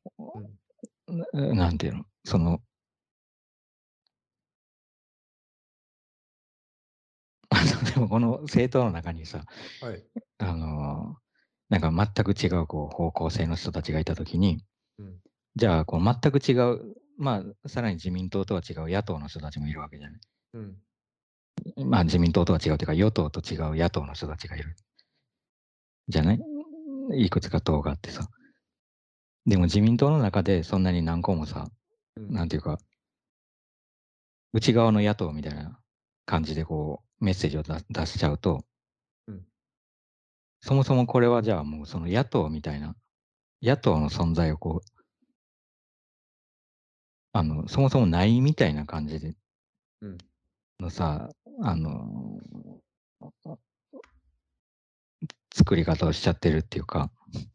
ななんていうの、その、でもこの政党の中にさ、はい。あのなんか全く違うこう方向性の人たちがいたときに、うんじゃあこう全く違う、まあさらに自民党とは違う野党の人たちもいるわけじゃない。うん。まあ自民党とは違うというか、与党と違う野党の人たちがいる。じゃない？いくつか党があってさ。でも自民党の中でそんなに何個もさ、うんなんていうか、内側の野党みたいな感じでこう、メッセージを出出しちゃうと、うん。そもそもこれはじゃあもうその野党みたいな、野党の存在をこう、あの、そもそもないみたいな感じで、うん。のさ、あの、作り方をしちゃってるっていうか、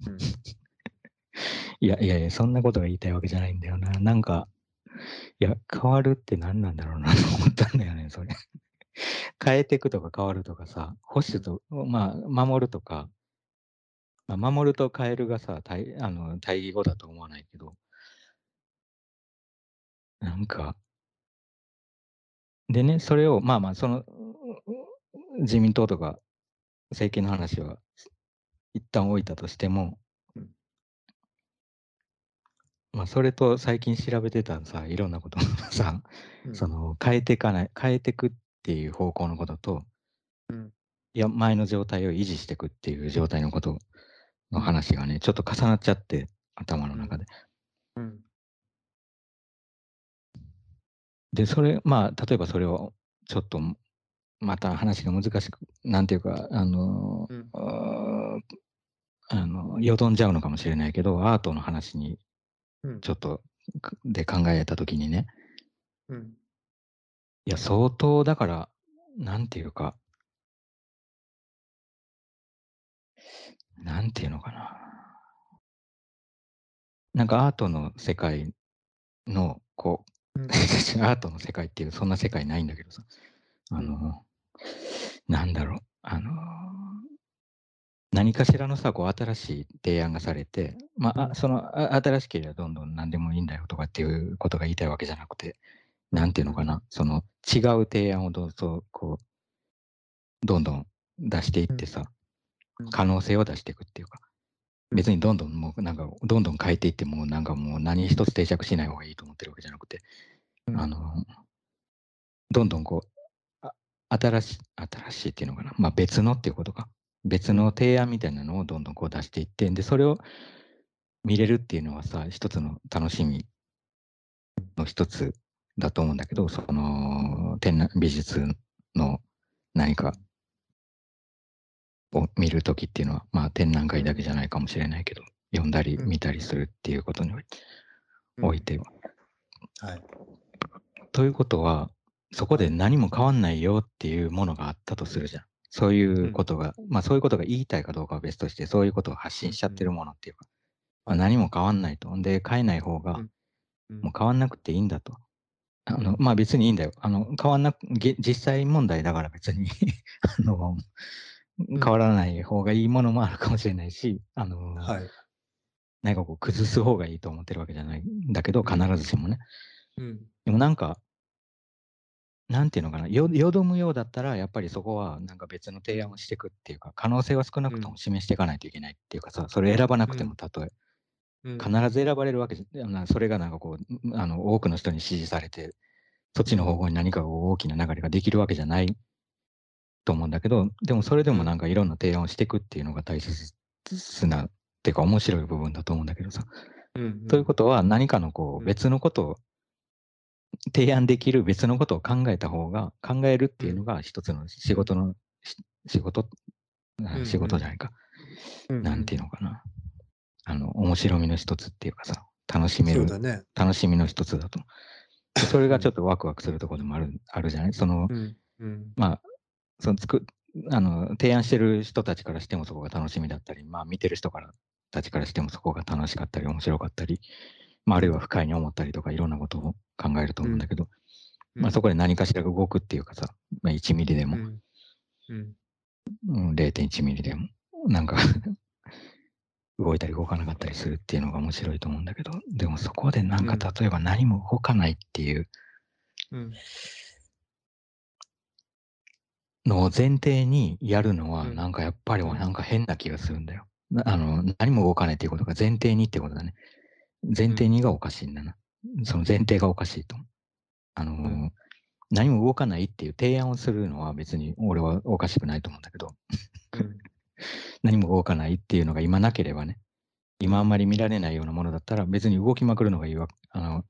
うん。いやいやいや、そんなことが言いたいわけじゃないんだよな。なんか、いや、変わるって何なんだろうなと思ったんだよね、それ。変えていくとか変わるとかさ、保守と、まあ、守るとか、まあ、守ると変えるがさ、対あの対義語だと思わないけど、なんか、でね、それを、まあまあ、その、自民党とか政権の話は一旦置いたとしてもうん、まあ、それと最近調べてたさ、いろんなことをさ、うん。その変えていかない、変えていくっていう方向のことと、うん。いや、前の状態を維持していくっていう状態のことの話がね、ちょっと重なっちゃって、頭の中で。うん。で、それ、まあ、例えばそれをちょっと、また話が難しく、なんていうか、あの、うん。あの、よどんじゃうのかもしれないけど、アートの話にうん。ちょっとかで考えたときにね、うんいや、相当だから、なんていうか、なんていうのかな。なんかアートの世界の、こう、うん。アートの世界っていう、そんな世界ないんだけどさ、あの、なんだろう、あの、何かしらのさ、こう、新しい提案がされて、まあ、その、あ新しければどんどん何でもいいんだよとかっていうことが言いたいわけじゃなくて、なんていうのかな、その、違う提案をどうぞ、こう、どんどん出していってさうん、可能性を出していくっていうか、別にどんどんもうなんかどんどん変えていってもなんかもう何一つ定着しない方がいいと思ってるわけじゃなくて、うん。あのどんどんこうあ新しい新しいっていうのかなまあ別のっていうことか。別の提案みたいなのをどんどんこう出していってでそれを見れるっていうのはさ一つの楽しみの一つだと思うんだけどその展覧美術の何かを見るときっていうのは、まあ、展覧会だけじゃないかもしれないけど、読んだりうん見たりするっていうことにおいては。はい。ということは、そこで何も変わんないよっていうものがあったとするじゃん。そういうことが、まあそういうことが言いたいかどうかは別として、そういうことを発信しちゃってるものっていうか、まあ、何も変わんないと。で、変えない方が、うんもう変わんなくていいんだと。あのまあ別にいいんだよ。あの変わんな実際問題だから別に あの変わらない方がいいものもあるかもしれないし、あの、はい。なんかこう崩す方がいいと思ってるわけじゃないんだけど、必ずしもね。うん。でもなんか、なんていうのかな、よよどむようだったら、やっぱりそこはなんか別の提案をしていくっていうか、可能性は少なくとも示していかないといけないっていうかさ、それ選ばなくてもたとえ、うん必ず選ばれるわけじゃなそれがなんかこう、あの多くの人に支持されて、そっちの方向に何か大きな流れができるわけじゃないと思うんだけど、でもそれでもなんかいろんな提案をしていくっていうのが大切な、っていうか面白い部分だと思うんだけどさ。うんということは何かのこううん別のことを提案できる別のことを考えた方が考えるっていうのが一つの仕事のし仕事あうん仕事じゃないか、となんていうのかなあの面白みの一つっていうかさ楽しめるね。楽しみの一つだとでそれがちょっとワクワクするところでもあるあるじゃない？そのうん。うん。まあそのつくあの提案してる人たちからしてもそこが楽しみだったりまあ見てる人からたちからしてもそこが楽しかったり面白かったり、まあ、あるいは不快に思ったりとかいろんなことを考えると思うんだけど、まあ、そこで何かしら動くっていうかさ、まあ、1ミリでも、うん。うん。うん、0.1ミリでもなんか動いたり動かなかったりするっていうのが面白いと思うんだけどでもそこでなんかうん例えば何も動かないっていううん。のを前提にやるのはうんなんかやっぱりうんなんか変な気がするんだよ。なあの何も動かないっていうことが前提にってことだね。前提にがおかしいんだな。その前提がおかしいと。あの何も動かないっていう提案をするのは別に俺はおかしくないと思うんだけど、うん何も動かないっていうのが今なければね、今あんまり見られないようなものだったら別に動きまくるのがいいわあの、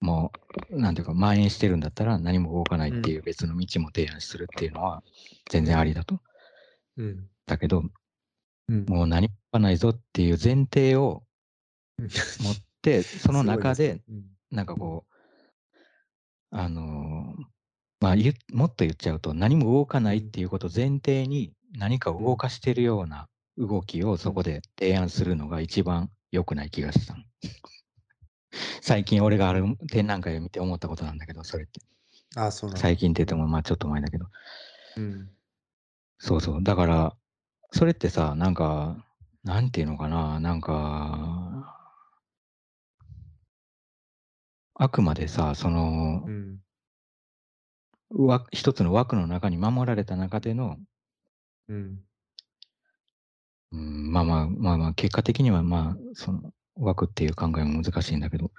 もう、なんていうか、蔓延してるんだったら何も動かないっていう別の道も提案するっていうのは全然ありだと。うん。だけど、うん。もう何も動かないぞっていう前提をうん。持って、その中で、うん。なんかこう、あのーまあもっと言っちゃうと、何も動かないっていうことを前提に、何かを動かしてるような動きをそこで提案するのが一番良くない気がしたの。最近俺がある展覧会を見て思ったことなんだけど、それって。あ、そうなんだ。最近って言っても、まあちょっと前だけど。うんそうそう。だから、それってさ、なんか、なんていうのかな、なんか、あくまでさ、そのう、んわ一つの枠の中に守られた中での、うん。うん、まあまあまあまあ、結果的にはまあ、その枠っていう考えも難しいんだけど、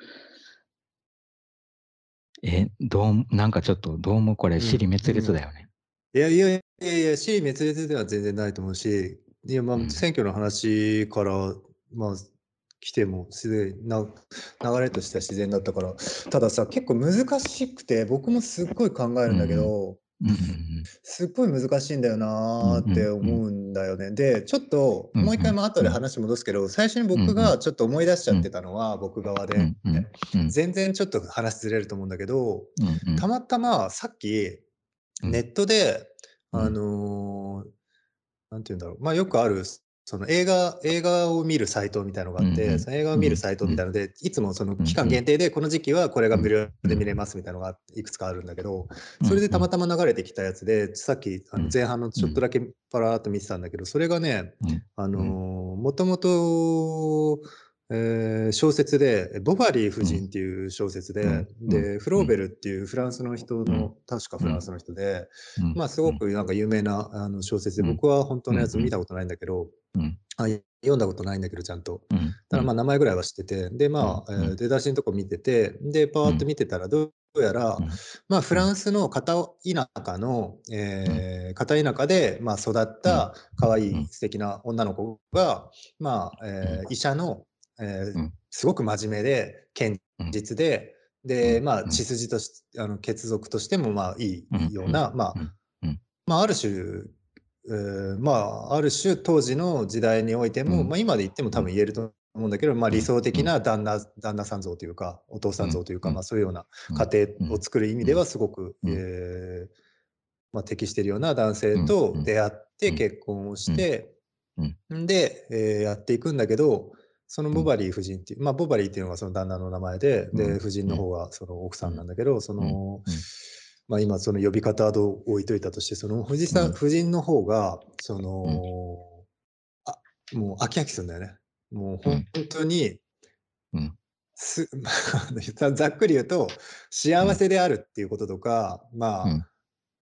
え、どう、なんかちょっと、どうもこれ、尻滅裂だよね。いやいやいやいや、死に滅裂では全然ないと思うし、いやまあ、うん。選挙の話から、まあ、来ても自然な流れとしては自然だったから、たださ、結構難しくて、僕もすっごい考えるんだけど、うんうんすっごい難しいんだよなーって思うんだよね。で、ちょっともう一回も後で話戻すけど、最初に僕がちょっと思い出しちゃってたのは、僕側で、うんうんうん。全然ちょっと話ずれると思うんだけど、うんうん。たまたまさっきうん。ネットで、うん。あのーなんて言うんだろう、まあよくある、その映画、映画を見るサイトみたいなのがあって、うんうん。その映画を見るサイトみたいなので、いつもそのうん期間限定で、この時期はこれが無料で見れますみたいなのがいくつかあるんだけど、それでたまたま流れてきたやつで、さっきあのうん。前半のちょっとだけパラーっと見てたんだけど、それがね、うん。あのーもともと、えー小説で、ボバリー夫人っていう小説で、うん。で、うん。フローベルっていうフランスの人の、確かフランスの人で、うん。まあすごくなんか有名なあの小説で、うん。僕は本当のやつ見たことないんだけど、うん。あ読んだことないんだけど、ちゃんと。うん。ただまあ名前ぐらいは知ってて、でまあ、うん。えー出だしのとこ見てて、で、パーッと見てたら、どうやら、うん。まあフランスの片田舎の、えー片田舎で、まあ、育った可愛うん。い素敵な女の子が、まあ、えー医者の、えーうん。すごく真面目で、堅実で、で、まあ、うん。血筋とし、あの血族としても、まあ、いうんいような、まあまあ、ある種、えーまあ、ある種当時の時代においても、うん。まあ、今で言っても多分言えると思うんだけど、まあ、うん。理想的な旦那旦那さん像というかお父さん像というか、うん。まあ、そういうようなうん。家庭を作る意味ではすごく、うん。えーまあ、適しているような男性と出会ってうん結婚をして、うん。で、えーやっていくんだけどそのボバリー夫人っていう、まあ、ボバリーっていうのがその旦那の名前で、でうん。夫人の方がその奥さんなんだけど、その、うん。まあ、今その呼び方を置いといたとしてその夫人さん、うん。夫人の方がその、あもう飽き飽きするんだよね。もう本当に、うん。す ざざっくり言うと幸せであるっていうこととか、まあ、うん。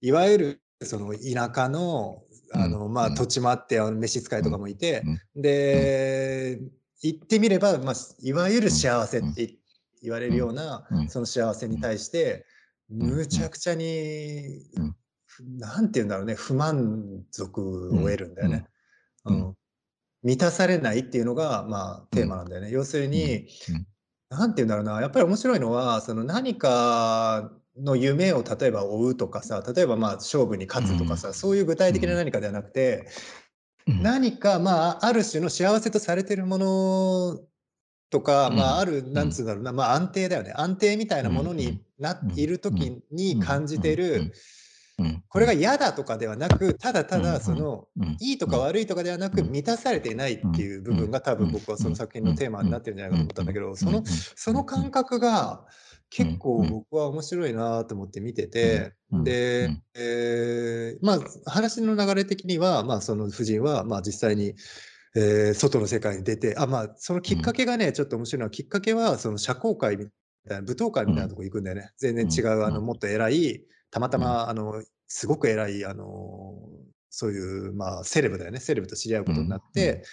いわゆるその田舎のあの、まあ、うん。土地もあってあの召使いとかもいて、うん。で言ってみれば、まあ、いわゆる幸せって言われるような、うん。その幸せに対して、ん。むちゃくちゃに、うん。なんて言うんだろうね不満足を得るんだよね。うん。うん。満たされないっていうのが、まあ、テーマなんだよね。要するに、うん。なんて言うんだろうな、やっぱり面白いのは、その何かの夢を例えば追うとかさ、例えばまあ勝負に勝つとかさ、そういう具体的な何かではなくて、うん何かまあある種の幸せとされてるものとか、うん。まあある、なんつうんだろうな、まあ安定だよね。安定みたいなものになっている時に感じてる、うんこれが嫌だとかではなく、ただただその、うんいいとか悪いとかではなく、うん。満たされていないっていう部分が多分僕はその作品のテーマになってるんじゃないかと思ったんだけど、その、その感覚が結構僕は面白いなと思って見てて、うんで、うん。えーまあ話の流れ的には、まあその夫人はまあ実際に、えー外の世界に出て、あ、まあそのきっかけがね、ちょっと面白いのは、きっかけはその社交界みたいな、舞踏会みたいなとこ行くんだよね。全然違う、あの、うん。もっと偉い、たまたま、あの、すごく偉い、あの、そういう、まあ、セレブだよね。セレブと知り合うことになって、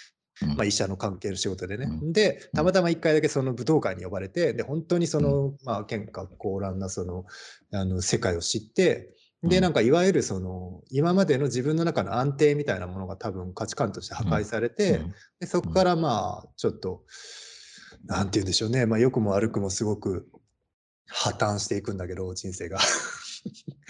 まあ、医者の関係の仕事でね。うん。で、たまたま1回だけその武道館に呼ばれて、で、本当にその、まあ、喧嘩高乱なその、あの、世界を知って、で、うん。なんかいわゆるその、今までの自分の中の安定みたいなものが多分価値観として破壊されて、うん。でそこからまあ、ちょっと、なんて言うんでしょうね、まあ、良くも悪くもすごく破綻していくんだけど、人生が。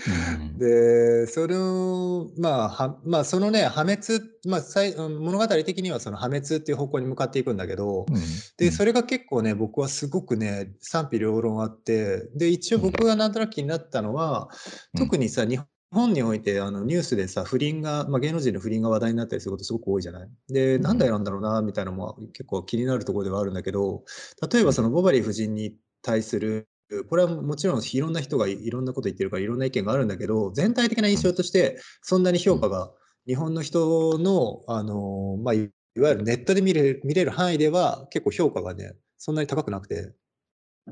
うん。で、その、まあ、はまあ、そのね、破滅、まあ、物語的にはその破滅っていう方向に向かっていくんだけど、うん。で、それが結構ね、僕はすごくね、賛否両論あって、で、一応僕がなんとなく気になったのは、うん。特にさ、日本においてあのニュースでさ、不倫が、まあ、芸能人の不倫が話題になったりすることすごく多いじゃない？で、うん。なんでなんだろうな、みたいなのも結構気になるところではあるんだけど、例えばそのボバリー夫人に対する、これはもちろんいろんな人がいいろんなこと言ってるからいろんな意見があるんだけど、全体的な印象として、そんなに評価が日本の人の、あの、まあ、いいわゆるネットで見れる見れる範囲では結構評価がね、そんなに高くなくて、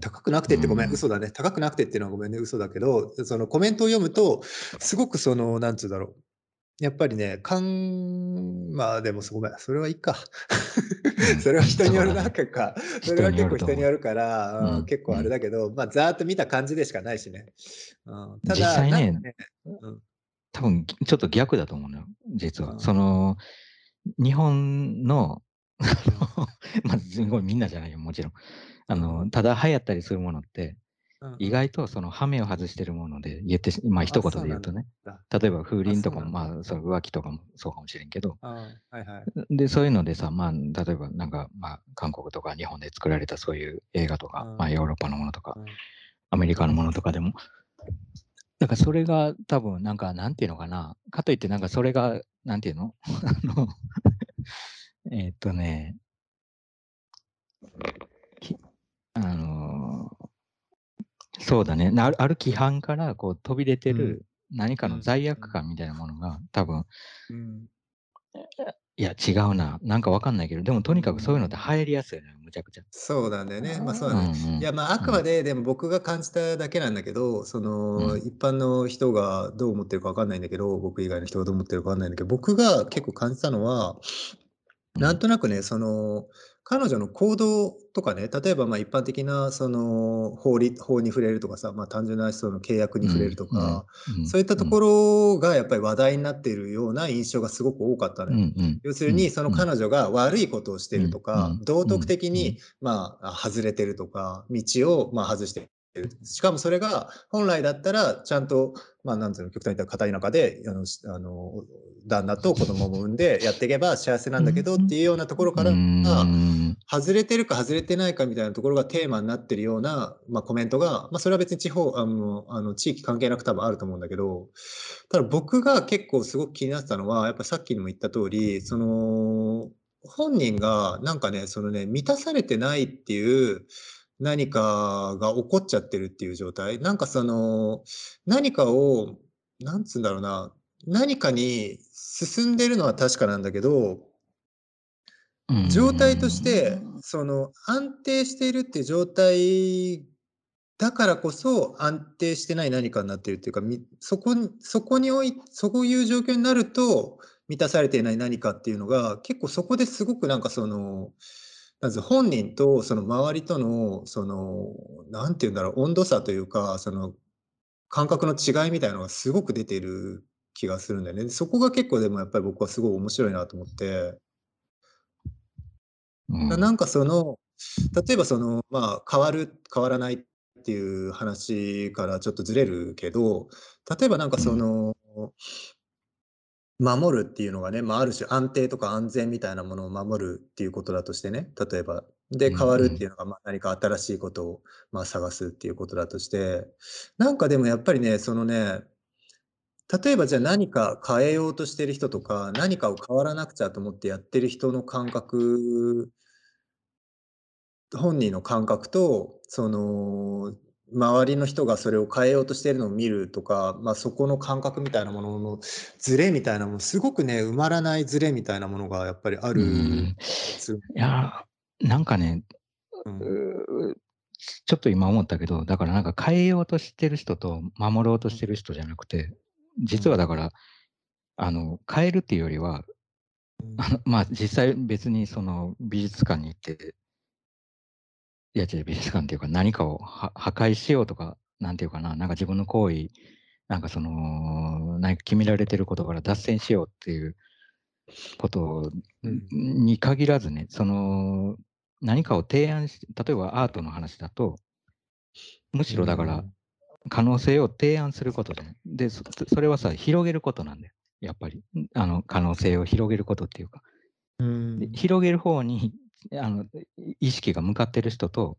高くなくてってごめん、うん嘘だね。高くなくてっていうのはごめんね、嘘だけど、そのコメントを読むと、すごくその、なんつうんだろう。やっぱりね、かん、まあでもごめん、それはいいか。うん それは人によるな、結果。それは結構人によるから、うんうん結構あれだけど、まあざーっと見た感じでしかないしね。うん、ただ、実際ねなんかうん多分ちょっと逆だと思うのよ、実は。うんその、日本の、まあ、すごいみんなじゃないよ、もちろん。あの、ただ流行ったりするものって、うん意外とその羽目を外してるもので言ってし、まあ一言で言うとね、例えば風鈴とかも、まあそう浮気とかもそうかもしれんけど、あはいはい。で、そういうのでさ、まあ、例えばなんか、まあ、韓国とか日本で作られたそういう映画とか、うん。まあヨーロッパのものとかう、ん。アメリカのものとかでも、だからそれが多分なんか、なんていうのかな、かといってなんかそれが、なんていうの？あの、えーっとね、きあのーそうだね、なあるある規範からこう飛び出てる何かの罪悪感みたいなものが多分、うん。いや違うな、なんかわかんないけど、でもとにかくそういうのって流行りやすいのよ、むちゃくちゃ。そうなんだよね。まあそうだね。うんうん。いやまああくまででも僕が感じただけなんだけど、そのうん。一般の人がどう思ってるかわかんないんだけど、僕以外の人がどう思ってるかわかんないんだけど、僕が結構感じたのは、なんとなくね、その彼女の行動とかね、例えばまあ一般的なその法律法に触れるとかさ、まあ単純なその契約に触れるとか、そういったところがやっぱり話題になっているような印象がすごく多かったのよ。要するに、その彼女が悪いことをしてるとか、うん道徳的うんに、まあ、外れてるとか、道を、まあ、外してる。しかもそれが、本来だったら、ちゃんと、まあ、なんていうの、極端に言ったら片田舎で、あの、しあの旦那と子供も産んでやっていけば幸せなんだけどっていうようなところから、うん。外れてるか外れてないかみたいなところがテーマになってるような、まあ、コメントが、まあ、それは別に地方、あの、あの地域関係なく多分あると思うんだけど、ただ僕が結構すごく気になってたのは、やっぱさっきにも言った通り、その、本人がなんかね、そのね、満たされてないっていう何かが起こっちゃってるっていう状態。なんかその、何かを、なんつうんだろうな、何かに進んでるのは確かなんだけど、状態として、その安定しているっていう状態だからこそ安定してない何かになっているっていうか、みそこに、そこにおい、そういう状況になると満たされていない何かっていうのが、結構そこですごくなんかその、なんつう本人とその周りとの、その、なんていうんだろう、温度差というか、その感覚の違いみたいなのがすごく出ている気がするんだよね。そこが結構でもやっぱり僕はすごい面白いなと思って。うんなんかその、例えばその、まあ、変わる、変わらないっていう話からちょっとずれるけど、例えばなんかその、守るっていうのがね、まあ、ある種安定とか安全みたいなものを守るっていうことだとしてね、例えば。で、うん変わるっていうのが、まあ、何か新しいことを、まあ、探すっていうことだとして、なんかでもやっぱりね、そのね、例えばじゃあ何か変えようとしてる人とか、何かを変わらなくちゃと思ってやってる人の感覚本人の感覚と、その、周りの人がそれを変えようとしているのを見るとか、まあ、そこの感覚みたいなもののズレみたいなもの、すごくね、埋まらないズレみたいなものがやっぱりある。いやー、なんかね、うん。ちょっと今思ったけど、だからなんか変えようとしてる人と守ろうとしてる人じゃなくて、実はだから、あの、変えるっていうよりは、あの、まあ、実際別にその美術館に行っていや違う、美術館っていうか何かをは破壊しようとか、なんていうかな、なんか自分の行為、なんかその、何か決められてることから脱線しようっていうことうん。に限らずね、その、何かを提案し例えばアートの話だと、むしろだから、可能性を提案することじゃない。で、そそれはさ、広げることなんだよ。やっぱり。あの、可能性を広げることっていうか。うん。で広げる方にあのい意識が向かってる人と、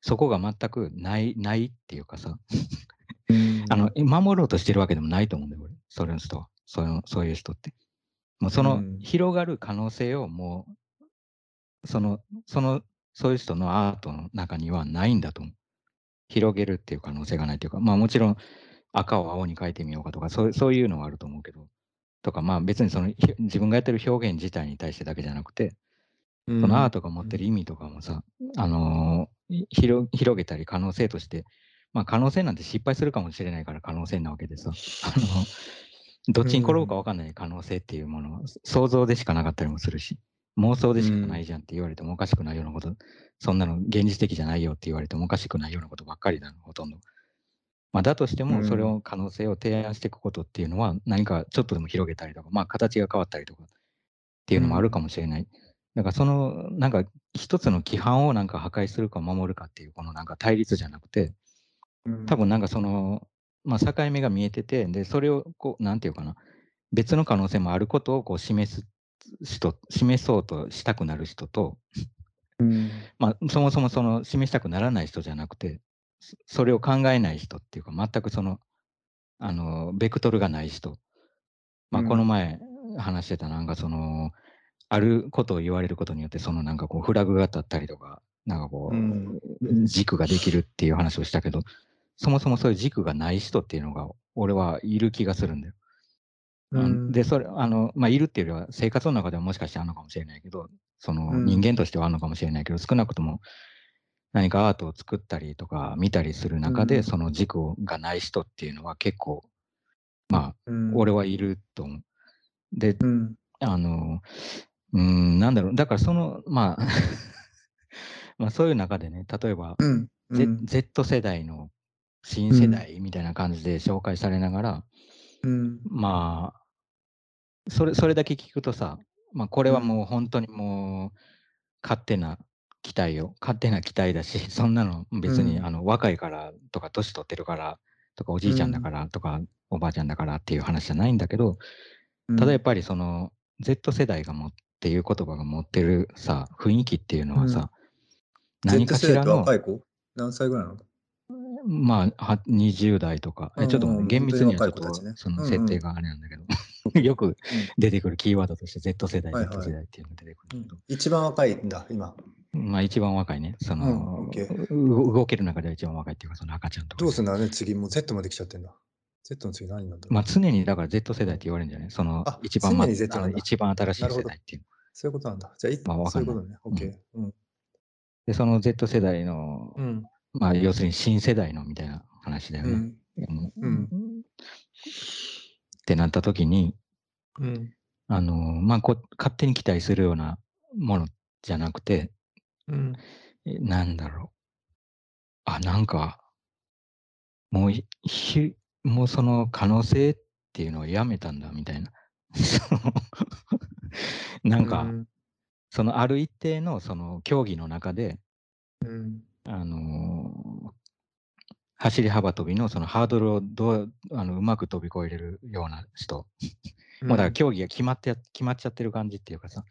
そこが全くないないっていうかさ、うん あの守ろうとしてるわけでもないと思うんだよ、俺。それの人は。そういうそういう人って。もうそのうん広がる可能性をもう、その、その、そういう人のアートの中にはないんだと思う。広げるっていう可能性がないというか、まあもちろん赤を青に変えてみようかとか、そうそういうのはあると思うけど、とか、まあ別にそのひ自分がやってる表現自体に対してだけじゃなくて、そのアートが持ってる意味とかもさ、あのーい広広げたり可能性として、まあ可能性なんて失敗するかもしれないから可能性なわけでさ、あのどっちに転ぶか分かんない可能性っていうものは想像でしかなかったりもするし、妄想でしかないじゃんって言われてもおかしくないようなこと、そんなの現実的じゃないよって言われてもおかしくないようなことばっかりだの、ほとんど。まあ、だとしても、うん。それを可能性を提案していくことっていうのは、何かちょっとでも広げたりとか、まあ、形が変わったりとかっていうのもあるかもしれない。だから、その、なんか、一つの規範をなんか破壊するか守るかっていう、このなんか対立じゃなくて、多分なんかその、まあ、境目が見えてて、で、それをこう、なんていうかな、別の可能性もあることをこう示す人、示そうとしたくなる人と、うん、まあ、そもそもその示したくならない人じゃなくて、そそれを考えない人っていうか、全くその、あの、ベクトルがない人。まあ、うん。この前話してたなんかその、あることを言われることによって、そのなんかこう、フラグが立ったりとか、なんかこう、うん。軸ができるっていう話をしたけど、そもそもそういう軸がない人っていうのが、俺はいる気がするんだよ。うん。で、それ、あの、まあ、いるっていうよりは、生活の中ではもしかしてあるのかもしれないけど、そのうん。人間としてはあるのかもしれないけど、少なくとも何かアートを作ったりとか見たりする中で、うん。その軸がない人っていうのは結構、まあ、うん、俺はいると思う。で、うん、あの、うーん、なんだろう、だからその、まあ、まあそういう中でね、例えば、うん、Z, うん。Z 世代の新世代みたいな感じで紹介されながら、うん、まあ、それ、それだけ聞くとさ、まあ、これはもう本当にもう、勝手な期待よ。勝手な期待だし、そんなの別に、うん。あの、若いからとか、年取ってるからとか、おじいちゃんだからとか、おばあちゃんだからっていう話じゃないんだけど、ただやっぱりその、Z 世代が持っていう言葉が持ってるさ、雰囲気っていうのはさ、何 Z かしらの若、い子？何歳ぐらいなの？まあ、は20代とか、えちょっとうん厳密にはちょっとねそのうんうん設定があれなんだけど、よく出てくるキーワードとして Z 世代、はいはい。Z 世代っていうのが出てくるんだけど、一番若いんだ、今。まあ一番若いね、その、うん動ける中では一番若いっていうか、その赤ちゃんとか。どうすんだね、次、もう Z まで来ちゃってんだ。Z の次何なんだまあ常にだから Z 世代って言われるんじゃない？そのあ一番、ま一番新しい世代っていう。そういうことなんだ。じゃあ、いまあそうんいうことね。OK。うん。で、その Z 世代の、うん。まあ要するに新世代のみたいな話だよね。うん。ってなった時に、うん。あのまあこ勝手に期待するようなものじゃなくて、うん。えなんだろう。あ、なんか、もうひひ、もうその可能性っていうのをやめたんだみたいな。なんか、うん。そのある一定のその競技の中で、うん。あのー走り幅跳びのそのハードルをどうあのうまく飛び越えれるような人、もうだから競技が決まってや決まっちゃってる感じっていうかさ、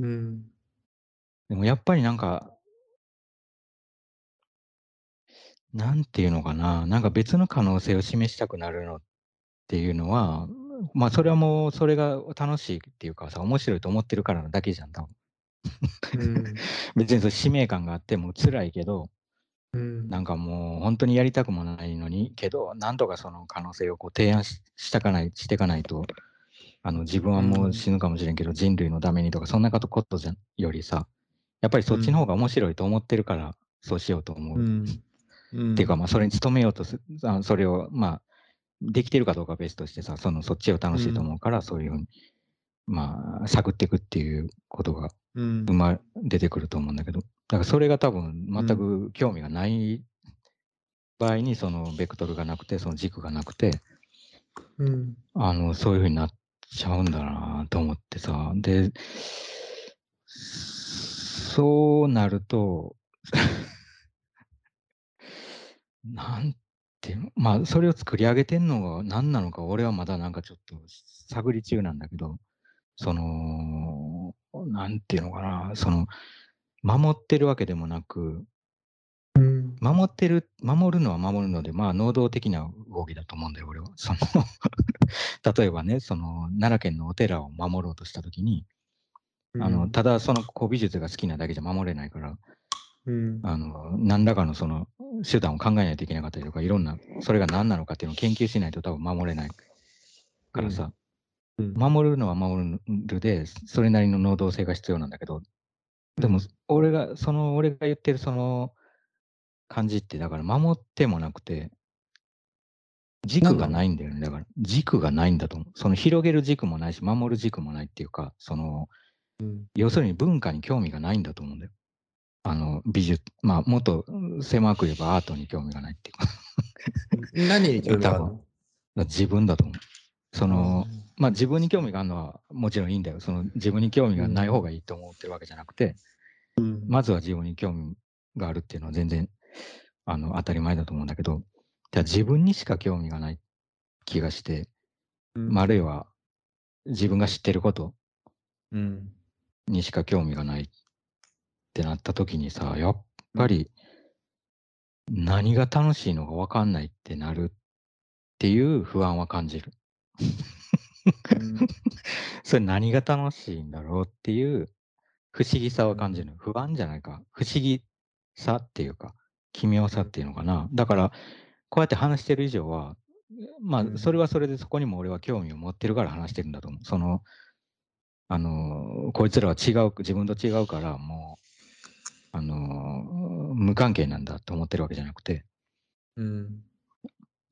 うん。でもやっぱりなんか、なんていうのかな、なんか別の可能性を示したくなるのっていうのは、まあそれはもうそれが楽しいっていうかさ、面白いと思ってるからだけじゃん、多分。うん。別にその使命感があっても辛いけど、うん。なんかもう本当にやりたくもないのに、けど、なんとかその可能性をこう提案ししたかない、していかないと、あの自分はもう死ぬかもしれんけど、人類のためにとか、そんなことことじゃよりさ、やっぱりそっちの方が面白いと思ってるから、そうしようと思う。うん。っていうか、まあ、それに努めようとすあそれを、まあ、できてるかどうかは別としてさ、そのそっちを楽しいと思うから、そういうふうにまあ、探っていくっていうことがうん生。ま出てくると思うんだけど、だからそれが多分全く興味がない場合に、そのベクトルがなくて、その軸がなくて、うん。あの、そういう風になっちゃうんだなと思ってさ。で、そうなると、なんていうの、まあ、それを作り上げてんのが何なのか、俺はまだなんかちょっと探り中なんだけど、その、なんていうのかな、その、守ってるわけでもなく、うん。守ってる、守るのは守るので、まあ、能動的な動きだと思うんだよ、俺は。その 例えばね、その、奈良県のお寺を守ろうとしたときに、あの、ただその古美術が好きなだけじゃ守れないから、うん。あの、何らかのその手段を考えないといけなかったりとか、いろんな、それが何なのかっていうのを研究しないと多分守れないからさ、うん。守るのは守るで、それなりの能動性が必要なんだけど、でも、俺が、その、俺が言ってるその感じって、だから守ってもなくて、軸がないんだよね。だから、軸がないんだと思う。その広げる軸もないし、守る軸もないっていうか、その、うん。要するに文化に興味がないんだと思うんだよ。あの、美術、まあ、もっと狭く言えばアートに興味がないっていうか、何に興味があるの？自分だと思う。その、まあ自分に興味があるのはもちろんいいんだよ。その自分に興味がない方がいいと思ってるわけじゃなくて、うん。まずは自分に興味があるっていうのは全然あの当たり前だと思うんだけど、じゃあ自分にしか興味がない気がして、うんまあ、あるいは自分が知ってることうん。にしか興味がないってなった時にさ、やっぱり何が楽しいのか分かんないってなるっていう不安は感じる。うん それ何が楽しいんだろうっていう不思議さは感じる。不安じゃないか。不思議さっていうか、奇妙さっていうのかな。だから、こうやって話してる以上は、まうんあ、それはそれでそこにも俺は興味を持ってるから話してるんだと思う。その、あの、こいつらは違う、自分と違うから、もう、あの、無関係なんだと思ってるわけじゃなくて、うん。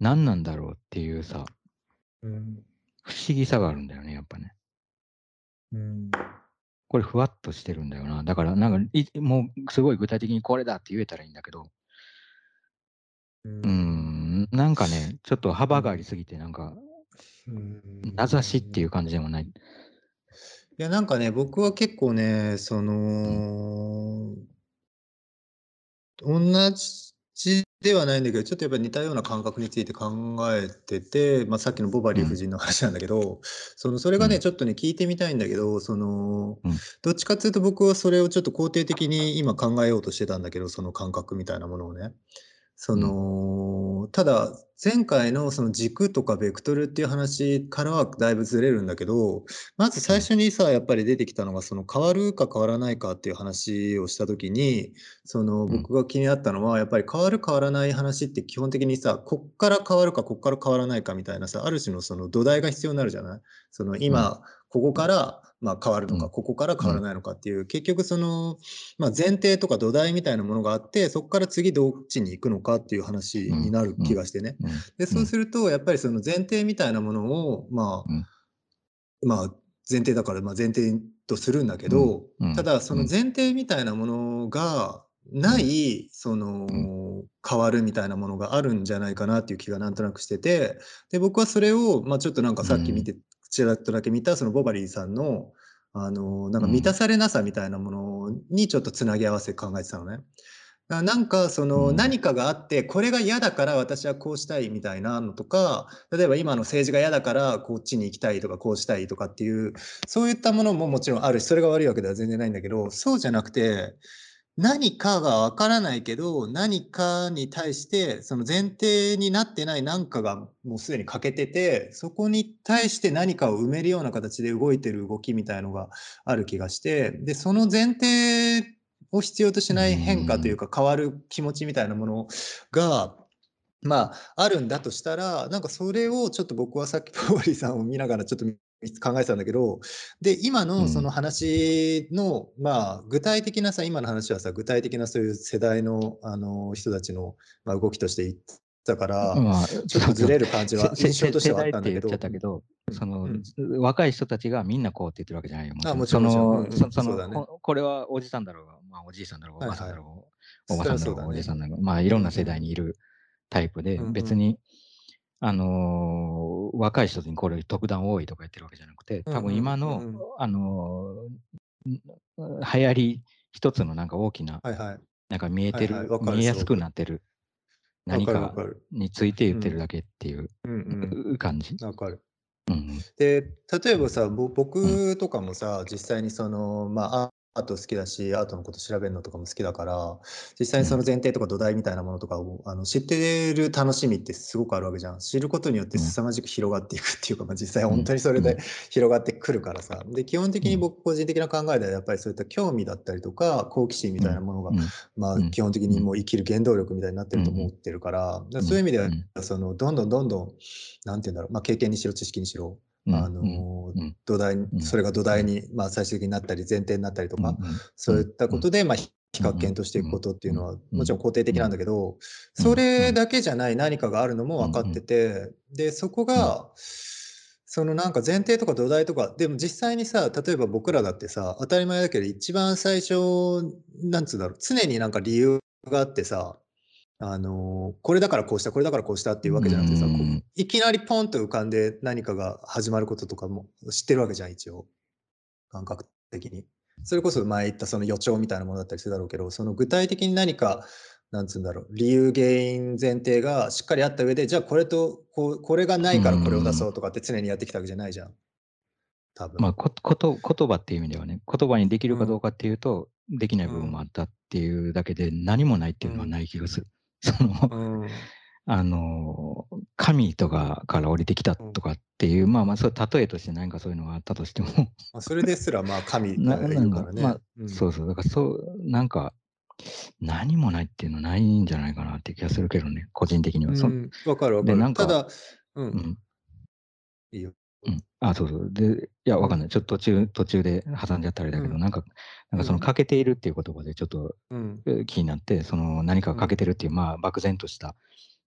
何なんだろうっていうさ、うん。不思議さがあるんだよね、やっぱね。うん。これふわっとしてるんだよな。だから、なんかい、もうすごい具体的にこれだって言えたらいいんだけど、うん、なんかね、ちょっと幅がありすぎて、なんか、ん名指しっていう感じでもない。いや、なんかね、僕は結構ね、その、同じではないんだけど、ちょっとやっぱり似たような感覚について考えてて、まあ、さっきのボバリー夫人の話なんだけど、そのそれがね、うん。ちょっとね、聞いてみたいんだけど、そのうん、どっちかっていうと僕はそれをちょっと肯定的に今考えようとしてたんだけど、その感覚みたいなものをね。その、ただ、前回のその軸とかベクトルっていう話からはだいぶずれるんだけど、まず最初にさ、やっぱり出てきたのが、その変わるか変わらないかっていう話をしたときに、そのん。僕が気になったのは、やっぱり変わる変わらない話って基本的にさ、こっから変わるかこっから変わらないかみたいなさ、ある種のその土台が必要になるじゃない？その今、ここからまあ変わるのか、うん。ここから変わらないのかっていう、結局その、まあ、前提とか土台みたいなものがあって、そこから次どっちに行くのかっていう話になる気がしてね。うん。で、そうすると、やっぱりその前提みたいなものを、まあ、うん。まあ、前提だから、まあ、前提とするんだけど、ただ、その前提みたいなものがない、その、変わるみたいなものがあるんじゃないかなっていう気がなんとなくしてて、で、僕はそれを、まあ、ちょっとなんかさっき見て、ちらっとだけ見た、そのボバリーさんの、あの、なんか満たされなさみたいなものにちょっとつなぎ合わせ考えてたのね。なんかそのうん何かがあって、これが嫌だから私はこうしたいみたいなのとか、例えば今の政治が嫌だからこっちに行きたいとかこうしたいとかっていう、そういったものももちろんあるし、それが悪いわけでは全然ないんだけど、そうじゃなくて、何かがわからないけど、何かに対して、その前提になってない何かがもうすでに欠けてて、そこに対して何かを埋めるような形で動いてる動きみたいのがある気がして、で、その前提を必要としない変化というか変わる気持ちみたいなものが、まあ、あるんだとしたら、なんかそれをちょっと僕はさっきポーリさんを見ながらちょっと考えてたんだけど、で、今のその話の、まあ、具体的なさ、今の話はさ、具体的なそういう世代の、あの、人たちの、まあ、動きとして言ったから、まあ、ちょっとずれる感じはせ印象としてはあったんだけど。世代って言っちゃったけど、その、うん。若い人たちがみんなこうって言ってるわけじゃないよ。あもちろんうん。うん。そそのね。ここれはおじさんだろうが、まあ、おじいさんだろうが、おばさんだろうが、おばさんだろうが、ねおじさんだろうが、まあ、いろんな世代にいるタイプで、うんうん。別に、あのー若い人にこれ特段多いとか言ってるわけじゃなくて、多分今の、うんうんうんあの流行り一つのなんか大きな、はいはい。なんか見えてる、はいはい見えやすくなってるわ何か。について言ってるだけっていううん感じ。うん。わかる。うんで、例えばさ、ぼ僕とかもさ、実際にその、まあ、アート好きだし、アートのこと調べるのとかも好きだから、実際にその前提とか土台みたいなものとかを、あの知ってる楽しみってすごくあるわけじゃん。知ることによってうん。凄まじく広がっていくっていうか、まあ、実際うん。本当にそれでうん。広がってくるからさ。で、基本的にうん。僕個人的な考えではやっぱりそういった興味だったりとか、好奇心みたいなものが、うん。まあうん。基本的にもう生きる原動力みたいになってると思ってるから、だからそういう意味ではうん。そのどんどんどんどん、なんて言うんだろう、まあ経験にしろ知識にしろ、うんあの土台それが土台に、まあ、最終的になったり前提になったりとか、そういったことで、まあ、比較検討していくことっていうのはうん。もちろん肯定的なんだけど、うん。それだけじゃない何かがあるのも分かってて、でそこが、そのなんか前提とか土台とかでも実際にさ例えば僕らだってさ当たり前だけど一番最初なんつうんだろう常になんか理由があってさあのこれだからこうしたこれだからこうしたっていうわけじゃなくてさ、うんいきなりポンと浮かんで何かが始まることとかも知ってるわけじゃん一応。感覚的に。それこそ前言ったその予兆みたいなものだったりするだろうけどその具体的に何かなんつうんだろう理由原因前提がしっかりあった上でじゃあこれとこうこれがないからこれを出そうとかって常にやってきたわけじゃないじゃん。多分、まあ、ここと言葉っていう意味ではね、言葉にできるかどうかっていうと、できない部分もあったっていうだけで、何もないっていうのはない気がする。その、うん。あの、神とかから降りてきたとかっていう、まあまあ、そう例えとして何かそういうのがあったとしても、まあ、それですらまあ神 ななんるからね、かまあうん。そうそう、だからそう、なんか、何もないっていうのはないんじゃないかなって気がするけどね、個人的には。そうん。わかるわかる。かただうん、うん。いいようん、あ、そうそう。で、いや、わかんない。ちょっと途中、途中で挟んじゃったらあれだけど、うん。なんか、なんかそのうん。欠けているっていう言葉でちょっとうん。えー気になって、その何かが欠けてるっていう、まあ、漠然とした、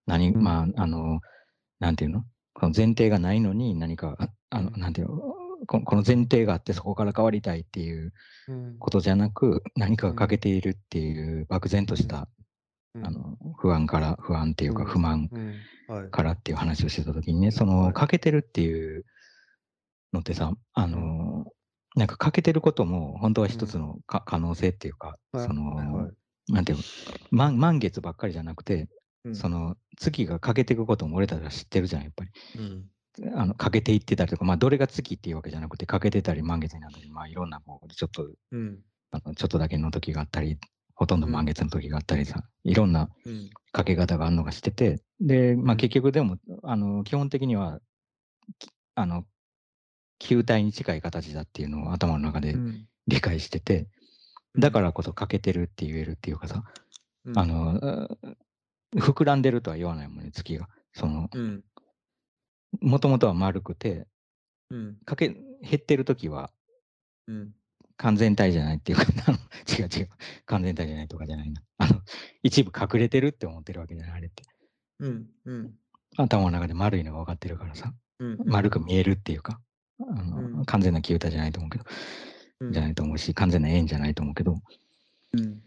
何、うん。まあ、あの、なんていうの？この前提がないのに何か、ああの、うん。なんていうの？ここの前提があってそこから変わりたいっていううん。ことじゃなく、何かが欠けているっていう漠然とした、うん。あの、不安から、不安っていうかうん。不満からっていう話をしてたときにね、そのはい。欠けてるっていうのってさ、あの、なんか欠けてることも本当は一つのか、可能性っていうか、はい。その、はいはい。なんていうの満、満月ばっかりじゃなくて、うん。その月が欠けていくことも俺たちは知ってるじゃん、やっぱり。うん。あの欠けていってたりとか、まあ、どれが月っていうわけじゃなくて、欠けてたり満月になったり、まあ、いろんなこう、ちょっと、うん。あのちょっとだけの時があったり、ほとんど満月の時があったりさ、いろんなうん。かけ方があるのがしてて、で、まあ、うん。結局でも、あの基本的には、きあの、球体に近い形だっていうのを頭の中でうん。理解してて、だからこそ欠けてるって言えるっていうかさ、うん。あの、う膨らんでるとは言わないもんね、月が。その、うん。もともとは丸くて、うん。かけ、減ってる時はうん。完全体じゃないっていうか、違う違う、完全体じゃないとかじゃないな。あの、一部隠れてるって思ってるわけじゃない、あれって。うん。うん。頭の中で丸いのが分かってるからさ。うん。丸く見えるっていうか、あのうん。完全な球体じゃないと思うけど、うん。じゃないと思うし、完全な円じゃないと思うけど、うん。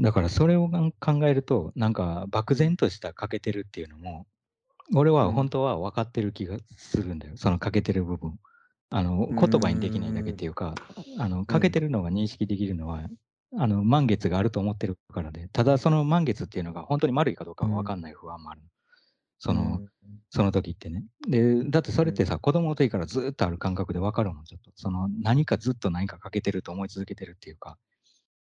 だからそれを考えると、なんか漠然とした欠けてるっていうのも、俺は本当は分かってる気がするんだよ、その欠けてる部分。あのうん。言葉にできないだけっていうか、あの欠けてるのが認識できるのは、あの満月があると思ってるからで、ただその満月っていうのが本当に丸いかどうかは分かんない不安もある。その、その時ってね。で、だってそれってさ、子供の時からずっとある感覚で分かるもん、ちょっと。その何かずっと何か欠けてると思い続けてるっていうか、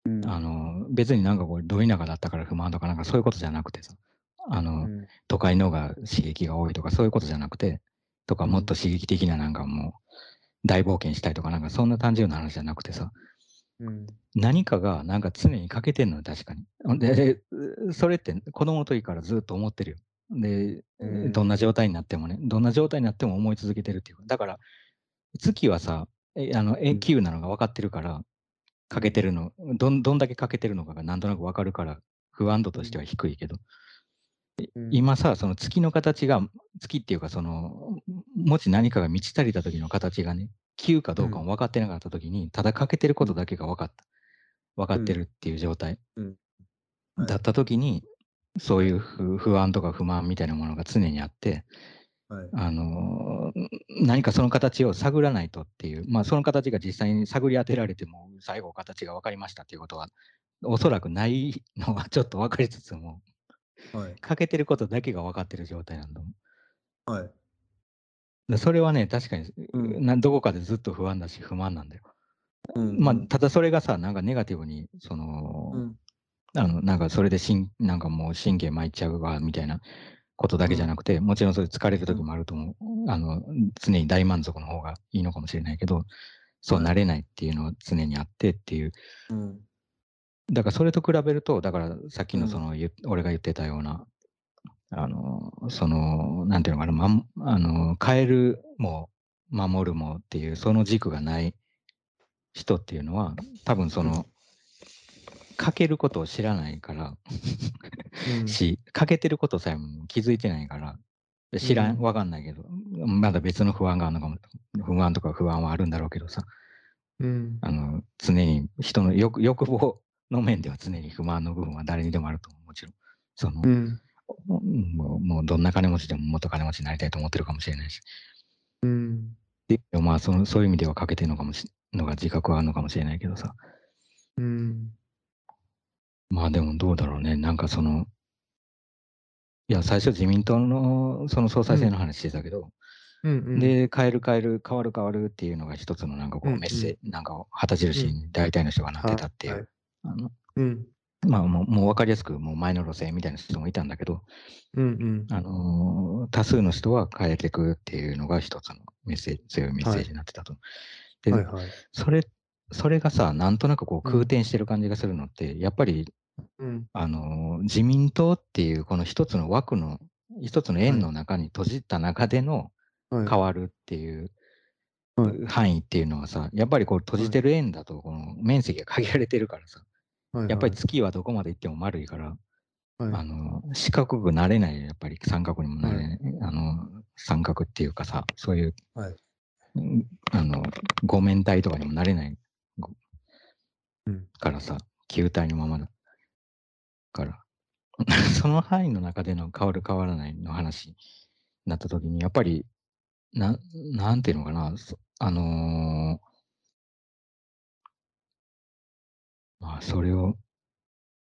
うん。あの、別になんかこれ、ど田舎だったから不満とかなんかそういうことじゃなくてさ、あの、うん。都会のが刺激が多いとかそういうことじゃなくて、とかうん。もっと刺激的ななんかもう、大冒険したいとかなんかそんな単純な話じゃなくてさ、うん。何かがなんか常に欠けてんのよ、確かに。で、でそれって子供の時からずっと思ってるよ。で、うん。どんな状態になってもね、どんな状態になっても思い続けてるっていうか。だから、月はさ、えあの、永久なのが分かってるから、欠けてるの、どんどんだけ欠けてるのかがなんとなく分かるから、不安度としては低いけど、うん、今さ、その月の形が、月っていうか、その、もし何かが満ち足りた時の形がね、9かどうかも分かってなかった時に、ただ欠けてることだけが分かった。分かってるっていう状態だった時に、そういう不不安とか不満みたいなものが常にあって、はい。あのー何かその形を探らないとっていう、まあ、その形が実際に探り当てられても、最後形が分かりましたっていうことは、おそらくないのはちょっと分かりつつも、はい。欠けてることだけが分かってる状態なんだもん。はい。でそれはね、確かに、うんなどこかでずっと不安だし、不満なんだよ。うんまあ、ただそれがさ、なんかネガティブに、その、うんあの、なんかそれでしん、なんかもう神経参っちゃうわ、みたいなことだけじゃなくて、もちろんそれ疲れる時もあると思う。あの、常に大満足の方がいいのかもしれないけど、そうはいなれないっていうのは常にあってっていう。うんだからそれと比べると、だからさっきうんのその、俺が言ってたような、あの、その、なんていうのかな、まん、あの、変えるも守るもっていう、その軸がない人っていうのは、多分その、かけることを知らないから、うん。し、欠けてることさえも気づいてないから、知らん、うんわかんないけど、まだ別の不安があるのかも、不安とか不安はあるんだろうけどさ、うん。あの、常に人の欲欲望の面では常に不満の部分は誰にでもあると思う、もちろん。その、うん。もうもうどんな金持ちでももっと金持ちになりたいと思ってるかもしれないし。うん。でまあその、そういう意味では欠けてるのかもしのが自覚はあるのかもしれないけどさ。うんまあでもどうだろうね。なんかその、いや、最初自民党のその総裁選の話してたけど、うんうん。で、変える変える、変わる変わるっていうのが一つのなんかこうんううん。メッセージ、なんか旗印に大体の人がなってたっていう。はい。あのうん。まあもうもう分かりやすく、もう前の路線みたいな人もいたんだけど、うんあのー多数の人は変えていくっていうのが一つのメッセージ、強いメッセージになってたと。うんで、はいはい。それ、それがさ、なんとなくこううん。空転してる感じがするのって、やっぱり、うん。あのー自民党っていうこの一つの枠の、一つの円の中に閉じた中でのはい。変わるっていうはい。範囲っていうのはさ、やっぱりこう閉じてる円だと、この面積が限られてるからさ、はいやっぱり月はどこまで行っても丸いから、はい。あの、四角くなれない、やっぱり三角にもなれない、あの、三角っていうかさ、そういう、はい。うんあの、五面体とかにもなれないごうん。からさ、球体のままだから、その範囲の中での変わる変わらないの話になった時に、やっぱり、ななんていうのかな、そあのーまあ、それを、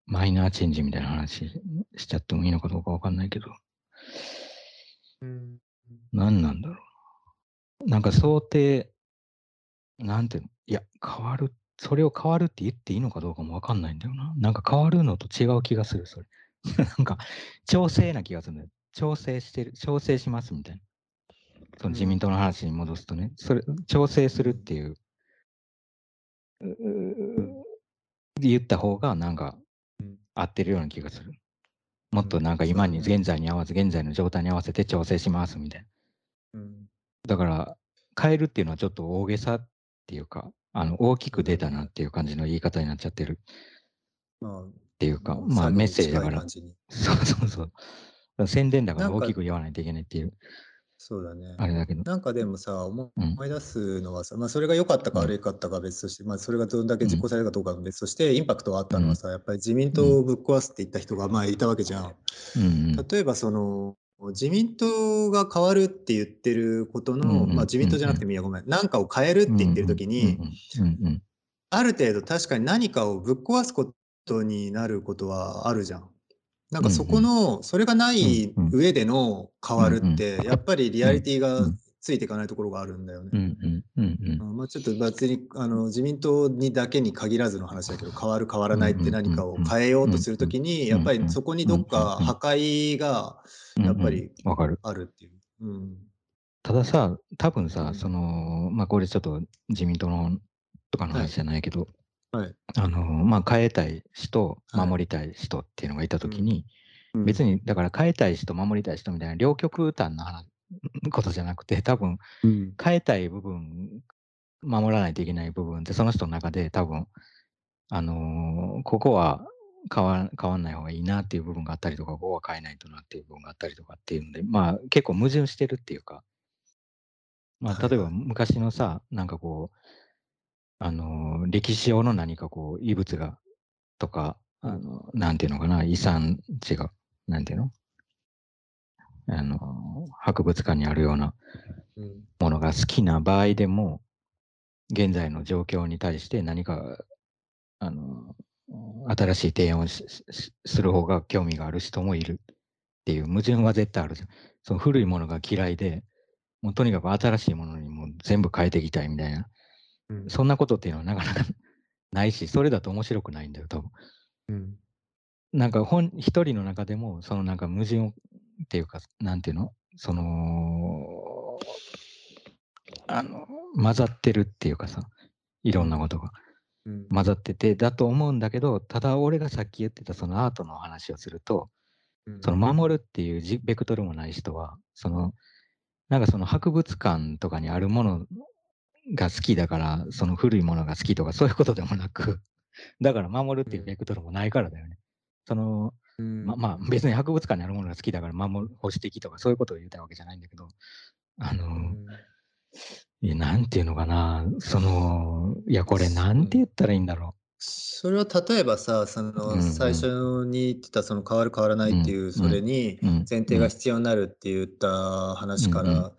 マイナーチェンジみたいな話しちゃってもいいのかどうかわかんないけど、うん。何なんだろう。な。なんか想定、なんていうの、いや、変わる、それを変わるって言っていいのかどうかもわかんないんだよな。なんか変わるのと違う気がする、それ。なんか、調整な気がするんだよ。調整してる、調整しますみたいな。その自民党の話に戻すとね、それ、調整するっていう、言った方がなんかうん合ってるような気がする。もっとなんかうん今に、現在に合わせ、現在の状態に合わせて調整しますみたいな。うんだから、変えるっていうのはちょっと大げさっていうか、あの大きく出たなっていう感じの言い方になっちゃってる。まっていうか、あまあメッセージだから そうそうそう。宣伝だから大きく言わないといけないっていう、そうだね。あれだけど。なんかでもさ、思い出すのはさ、まあ、それが良かったかうん。悪かったかは別として、まあ、それがどんだけ実行されるかどうかは別として、インパクトがあったのはさ、やっぱり自民党をぶっ壊すって言った人がまあいたわけじゃん。うんうん。例えばその、自民党が変わるって言ってることの、まあ、自民党じゃなくてもいいや、ごめん、なんかを変えるって言ってる時に、ある程度確かに何かをぶっ壊すことになることはあるじゃん。なんかそこの、それがない上での変わるって、やっぱりリアリティがついていかないところがあるんだよね。うんうん。うんうんうんまあ、ちょっと別にあの自民党にだけに限らずの話だけど変わる変わらないって何かを変えようとするときにやっぱりそこにどっか破壊がやっぱりわかる。あるっていう。うん。たださ、多分さ、うん。その、まあこれちょっと自民党のとかの話じゃないけど、はい。あの、まあ変えたい人、はい。守りたい人っていうのがいたときに、うん。別に、だから変えたい人、守りたい人みたいな両極端な話 ことじゃなくて、多分うん。変えたい部分、守らないといけない部分って、その人の中で多分、あのーここは変わ変わんない方がいいなっていう部分があったりとか、語は変えないとなっていう部分があったりとかっていうんで、まあ結構矛盾してるっていうか、まあ例えば昔のさ、なんかこう、あの、歴史上の何かこう、遺物が、とか、あの、なんていうのかな、遺産地が、なんていうの？あの、博物館にあるようなものが好きな場合でも、現在の状況に対して何か、あの、新しい提案をする方が興味がある人もいる。っていう矛盾は絶対あるじゃん。その古いものが嫌いで、もうとにかく新しいものにも全部変えていきたいみたいな、うん、そんなことっていうのはなかなか ないし、それだと面白くないんだよ、多分。うん、なんか本、一人の中でも、そのなんか矛盾っていうか、なんていうのその、あの、混ざってるっていうかさ、いろんなことが。混ざってて、だと思うんだけど、ただ俺がさっき言ってたそのアートの話をすると、その守るっていうベクトルもない人は、その、なんかその博物館とかにあるものが好きだから、その古いものが好きとかそういうことでもなく、だから守るっていうベクトルもないからだよね。その、ままあ別に博物館にあるものが好きだから守る、保守的とかそういうことを言いたいわけじゃないんだけど、あの、いや、なんていうのかな、その、いや、これなんて言ったらいいんだろう。それは例えばさ、その最初に言ってたその変わる変わらないっていう、それに前提が必要になるって言った話から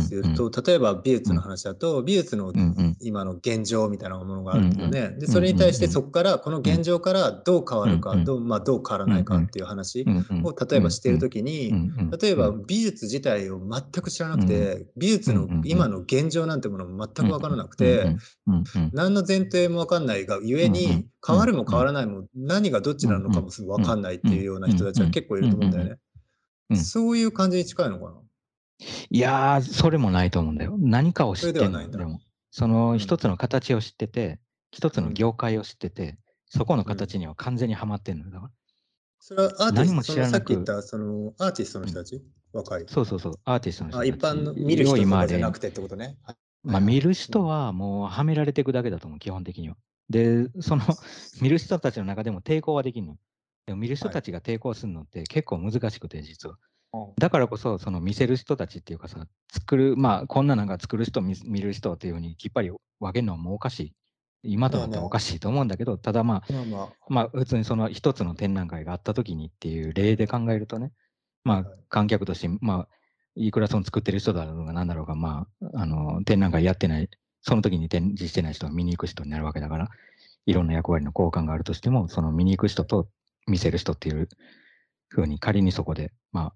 すると、例えば美術の話だと、美術の今の現状みたいなものがあるよね。で、それに対してそこからこの現状からどう変わるか、どうまあ、どう変わらないかっていう話を例えばしてるときに、例えば美術自体を全く知らなくて、美術の今の現状なんてものも全く分からなくて、何の前提も分かんないがゆえに、変わるも変わらないも何がどっちなのかも分かんないっていうような人たちは結構いると思うんだよね。そういう感じに近いのかな？いやー、それもないと思うんだよ。何かを知ってるのでも。その一つの形を知ってて、一つの業界を知ってて、そこの形には完全にはまってんのよ。だから。それはアーティスト、も知らなくさっき言ったそのアーティストの人たち、うん、若い。そうそうそう、アーティストの人たち。一般の見る人じゃなくてってことね。まあ、見る人はもうはめられていくだけだと思う、基本的には。で、その見る人たちの中でも抵抗はできるの。でも見る人たちが抵抗するのって結構難しくて、実は。だからこそ、その見せる人たちっていうかさ、作る、まあ、こんななんか作る人、見る人っていうふうにきっぱり分けるのはもうおかしい。今となってはおかしいと思うんだけど、ただまあ、まあまあ、まあ、普通にその一つの展覧会があった時にっていう例で考えるとね、まあ、観客として、まあ、いくらその作ってる人だろうが何だろうが、まあ、あの、展覧会やってない、その時に展示してない人が見に行く人になるわけだから、いろんな役割の交換があるとしても、その見に行く人と見せる人っていうふうに仮にそこで、まあ、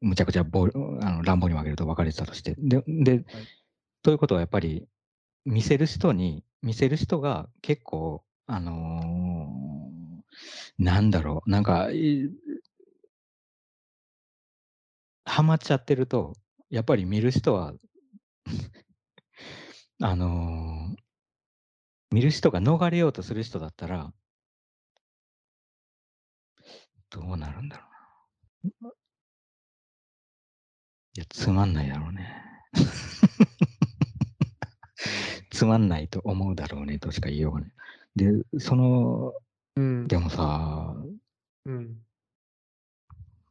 むちゃくちゃボあの乱暴に分けると分かれてたとして。で、で、はい、ということはやっぱり、見せる人に、見せる人が結構、あのー、なんだろう、なんか、ハマっちゃってると、やっぱり見る人は あのー、見る人が逃れようとする人だったら、どうなるんだろうな。いや、つまんないだろうね。つまんないと思うだろうねとしか言いようがない。で、その、うん、でもさ、うん、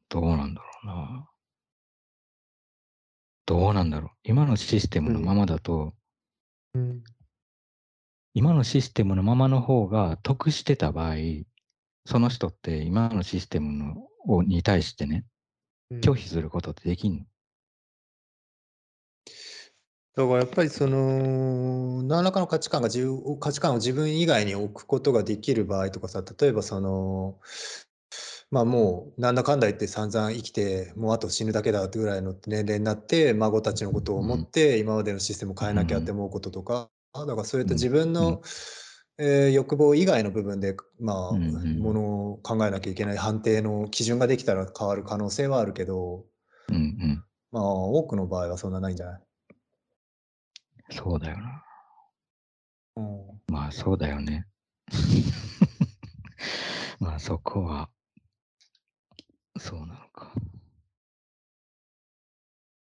どうなんだろうな。どうなんだろう。今のシステムのままだと、うん、今のシステムのままの方が得してた場合、その人って今のシステムのに対してね、拒否することってできんの？だからやっぱりその、何らかの価値観が自価値観を自分以外に置くことができる場合とかさ、例えばその、まあもうなんだかんだ言って散々生きて、もうあと死ぬだけだってぐらいの年齢になって、孫たちのことを思って、今までのシステムを変えなきゃって思うこととか、だからそういった自分の、えー欲望以外の部分で、まあ、ものを考えなきゃいけない判定の基準ができたら変わる可能性はあるけど、まあ多くの場合はそんなないんじゃない？そうだよな。うん。まあ、そうだよね。まあ、そこは、そうなのか。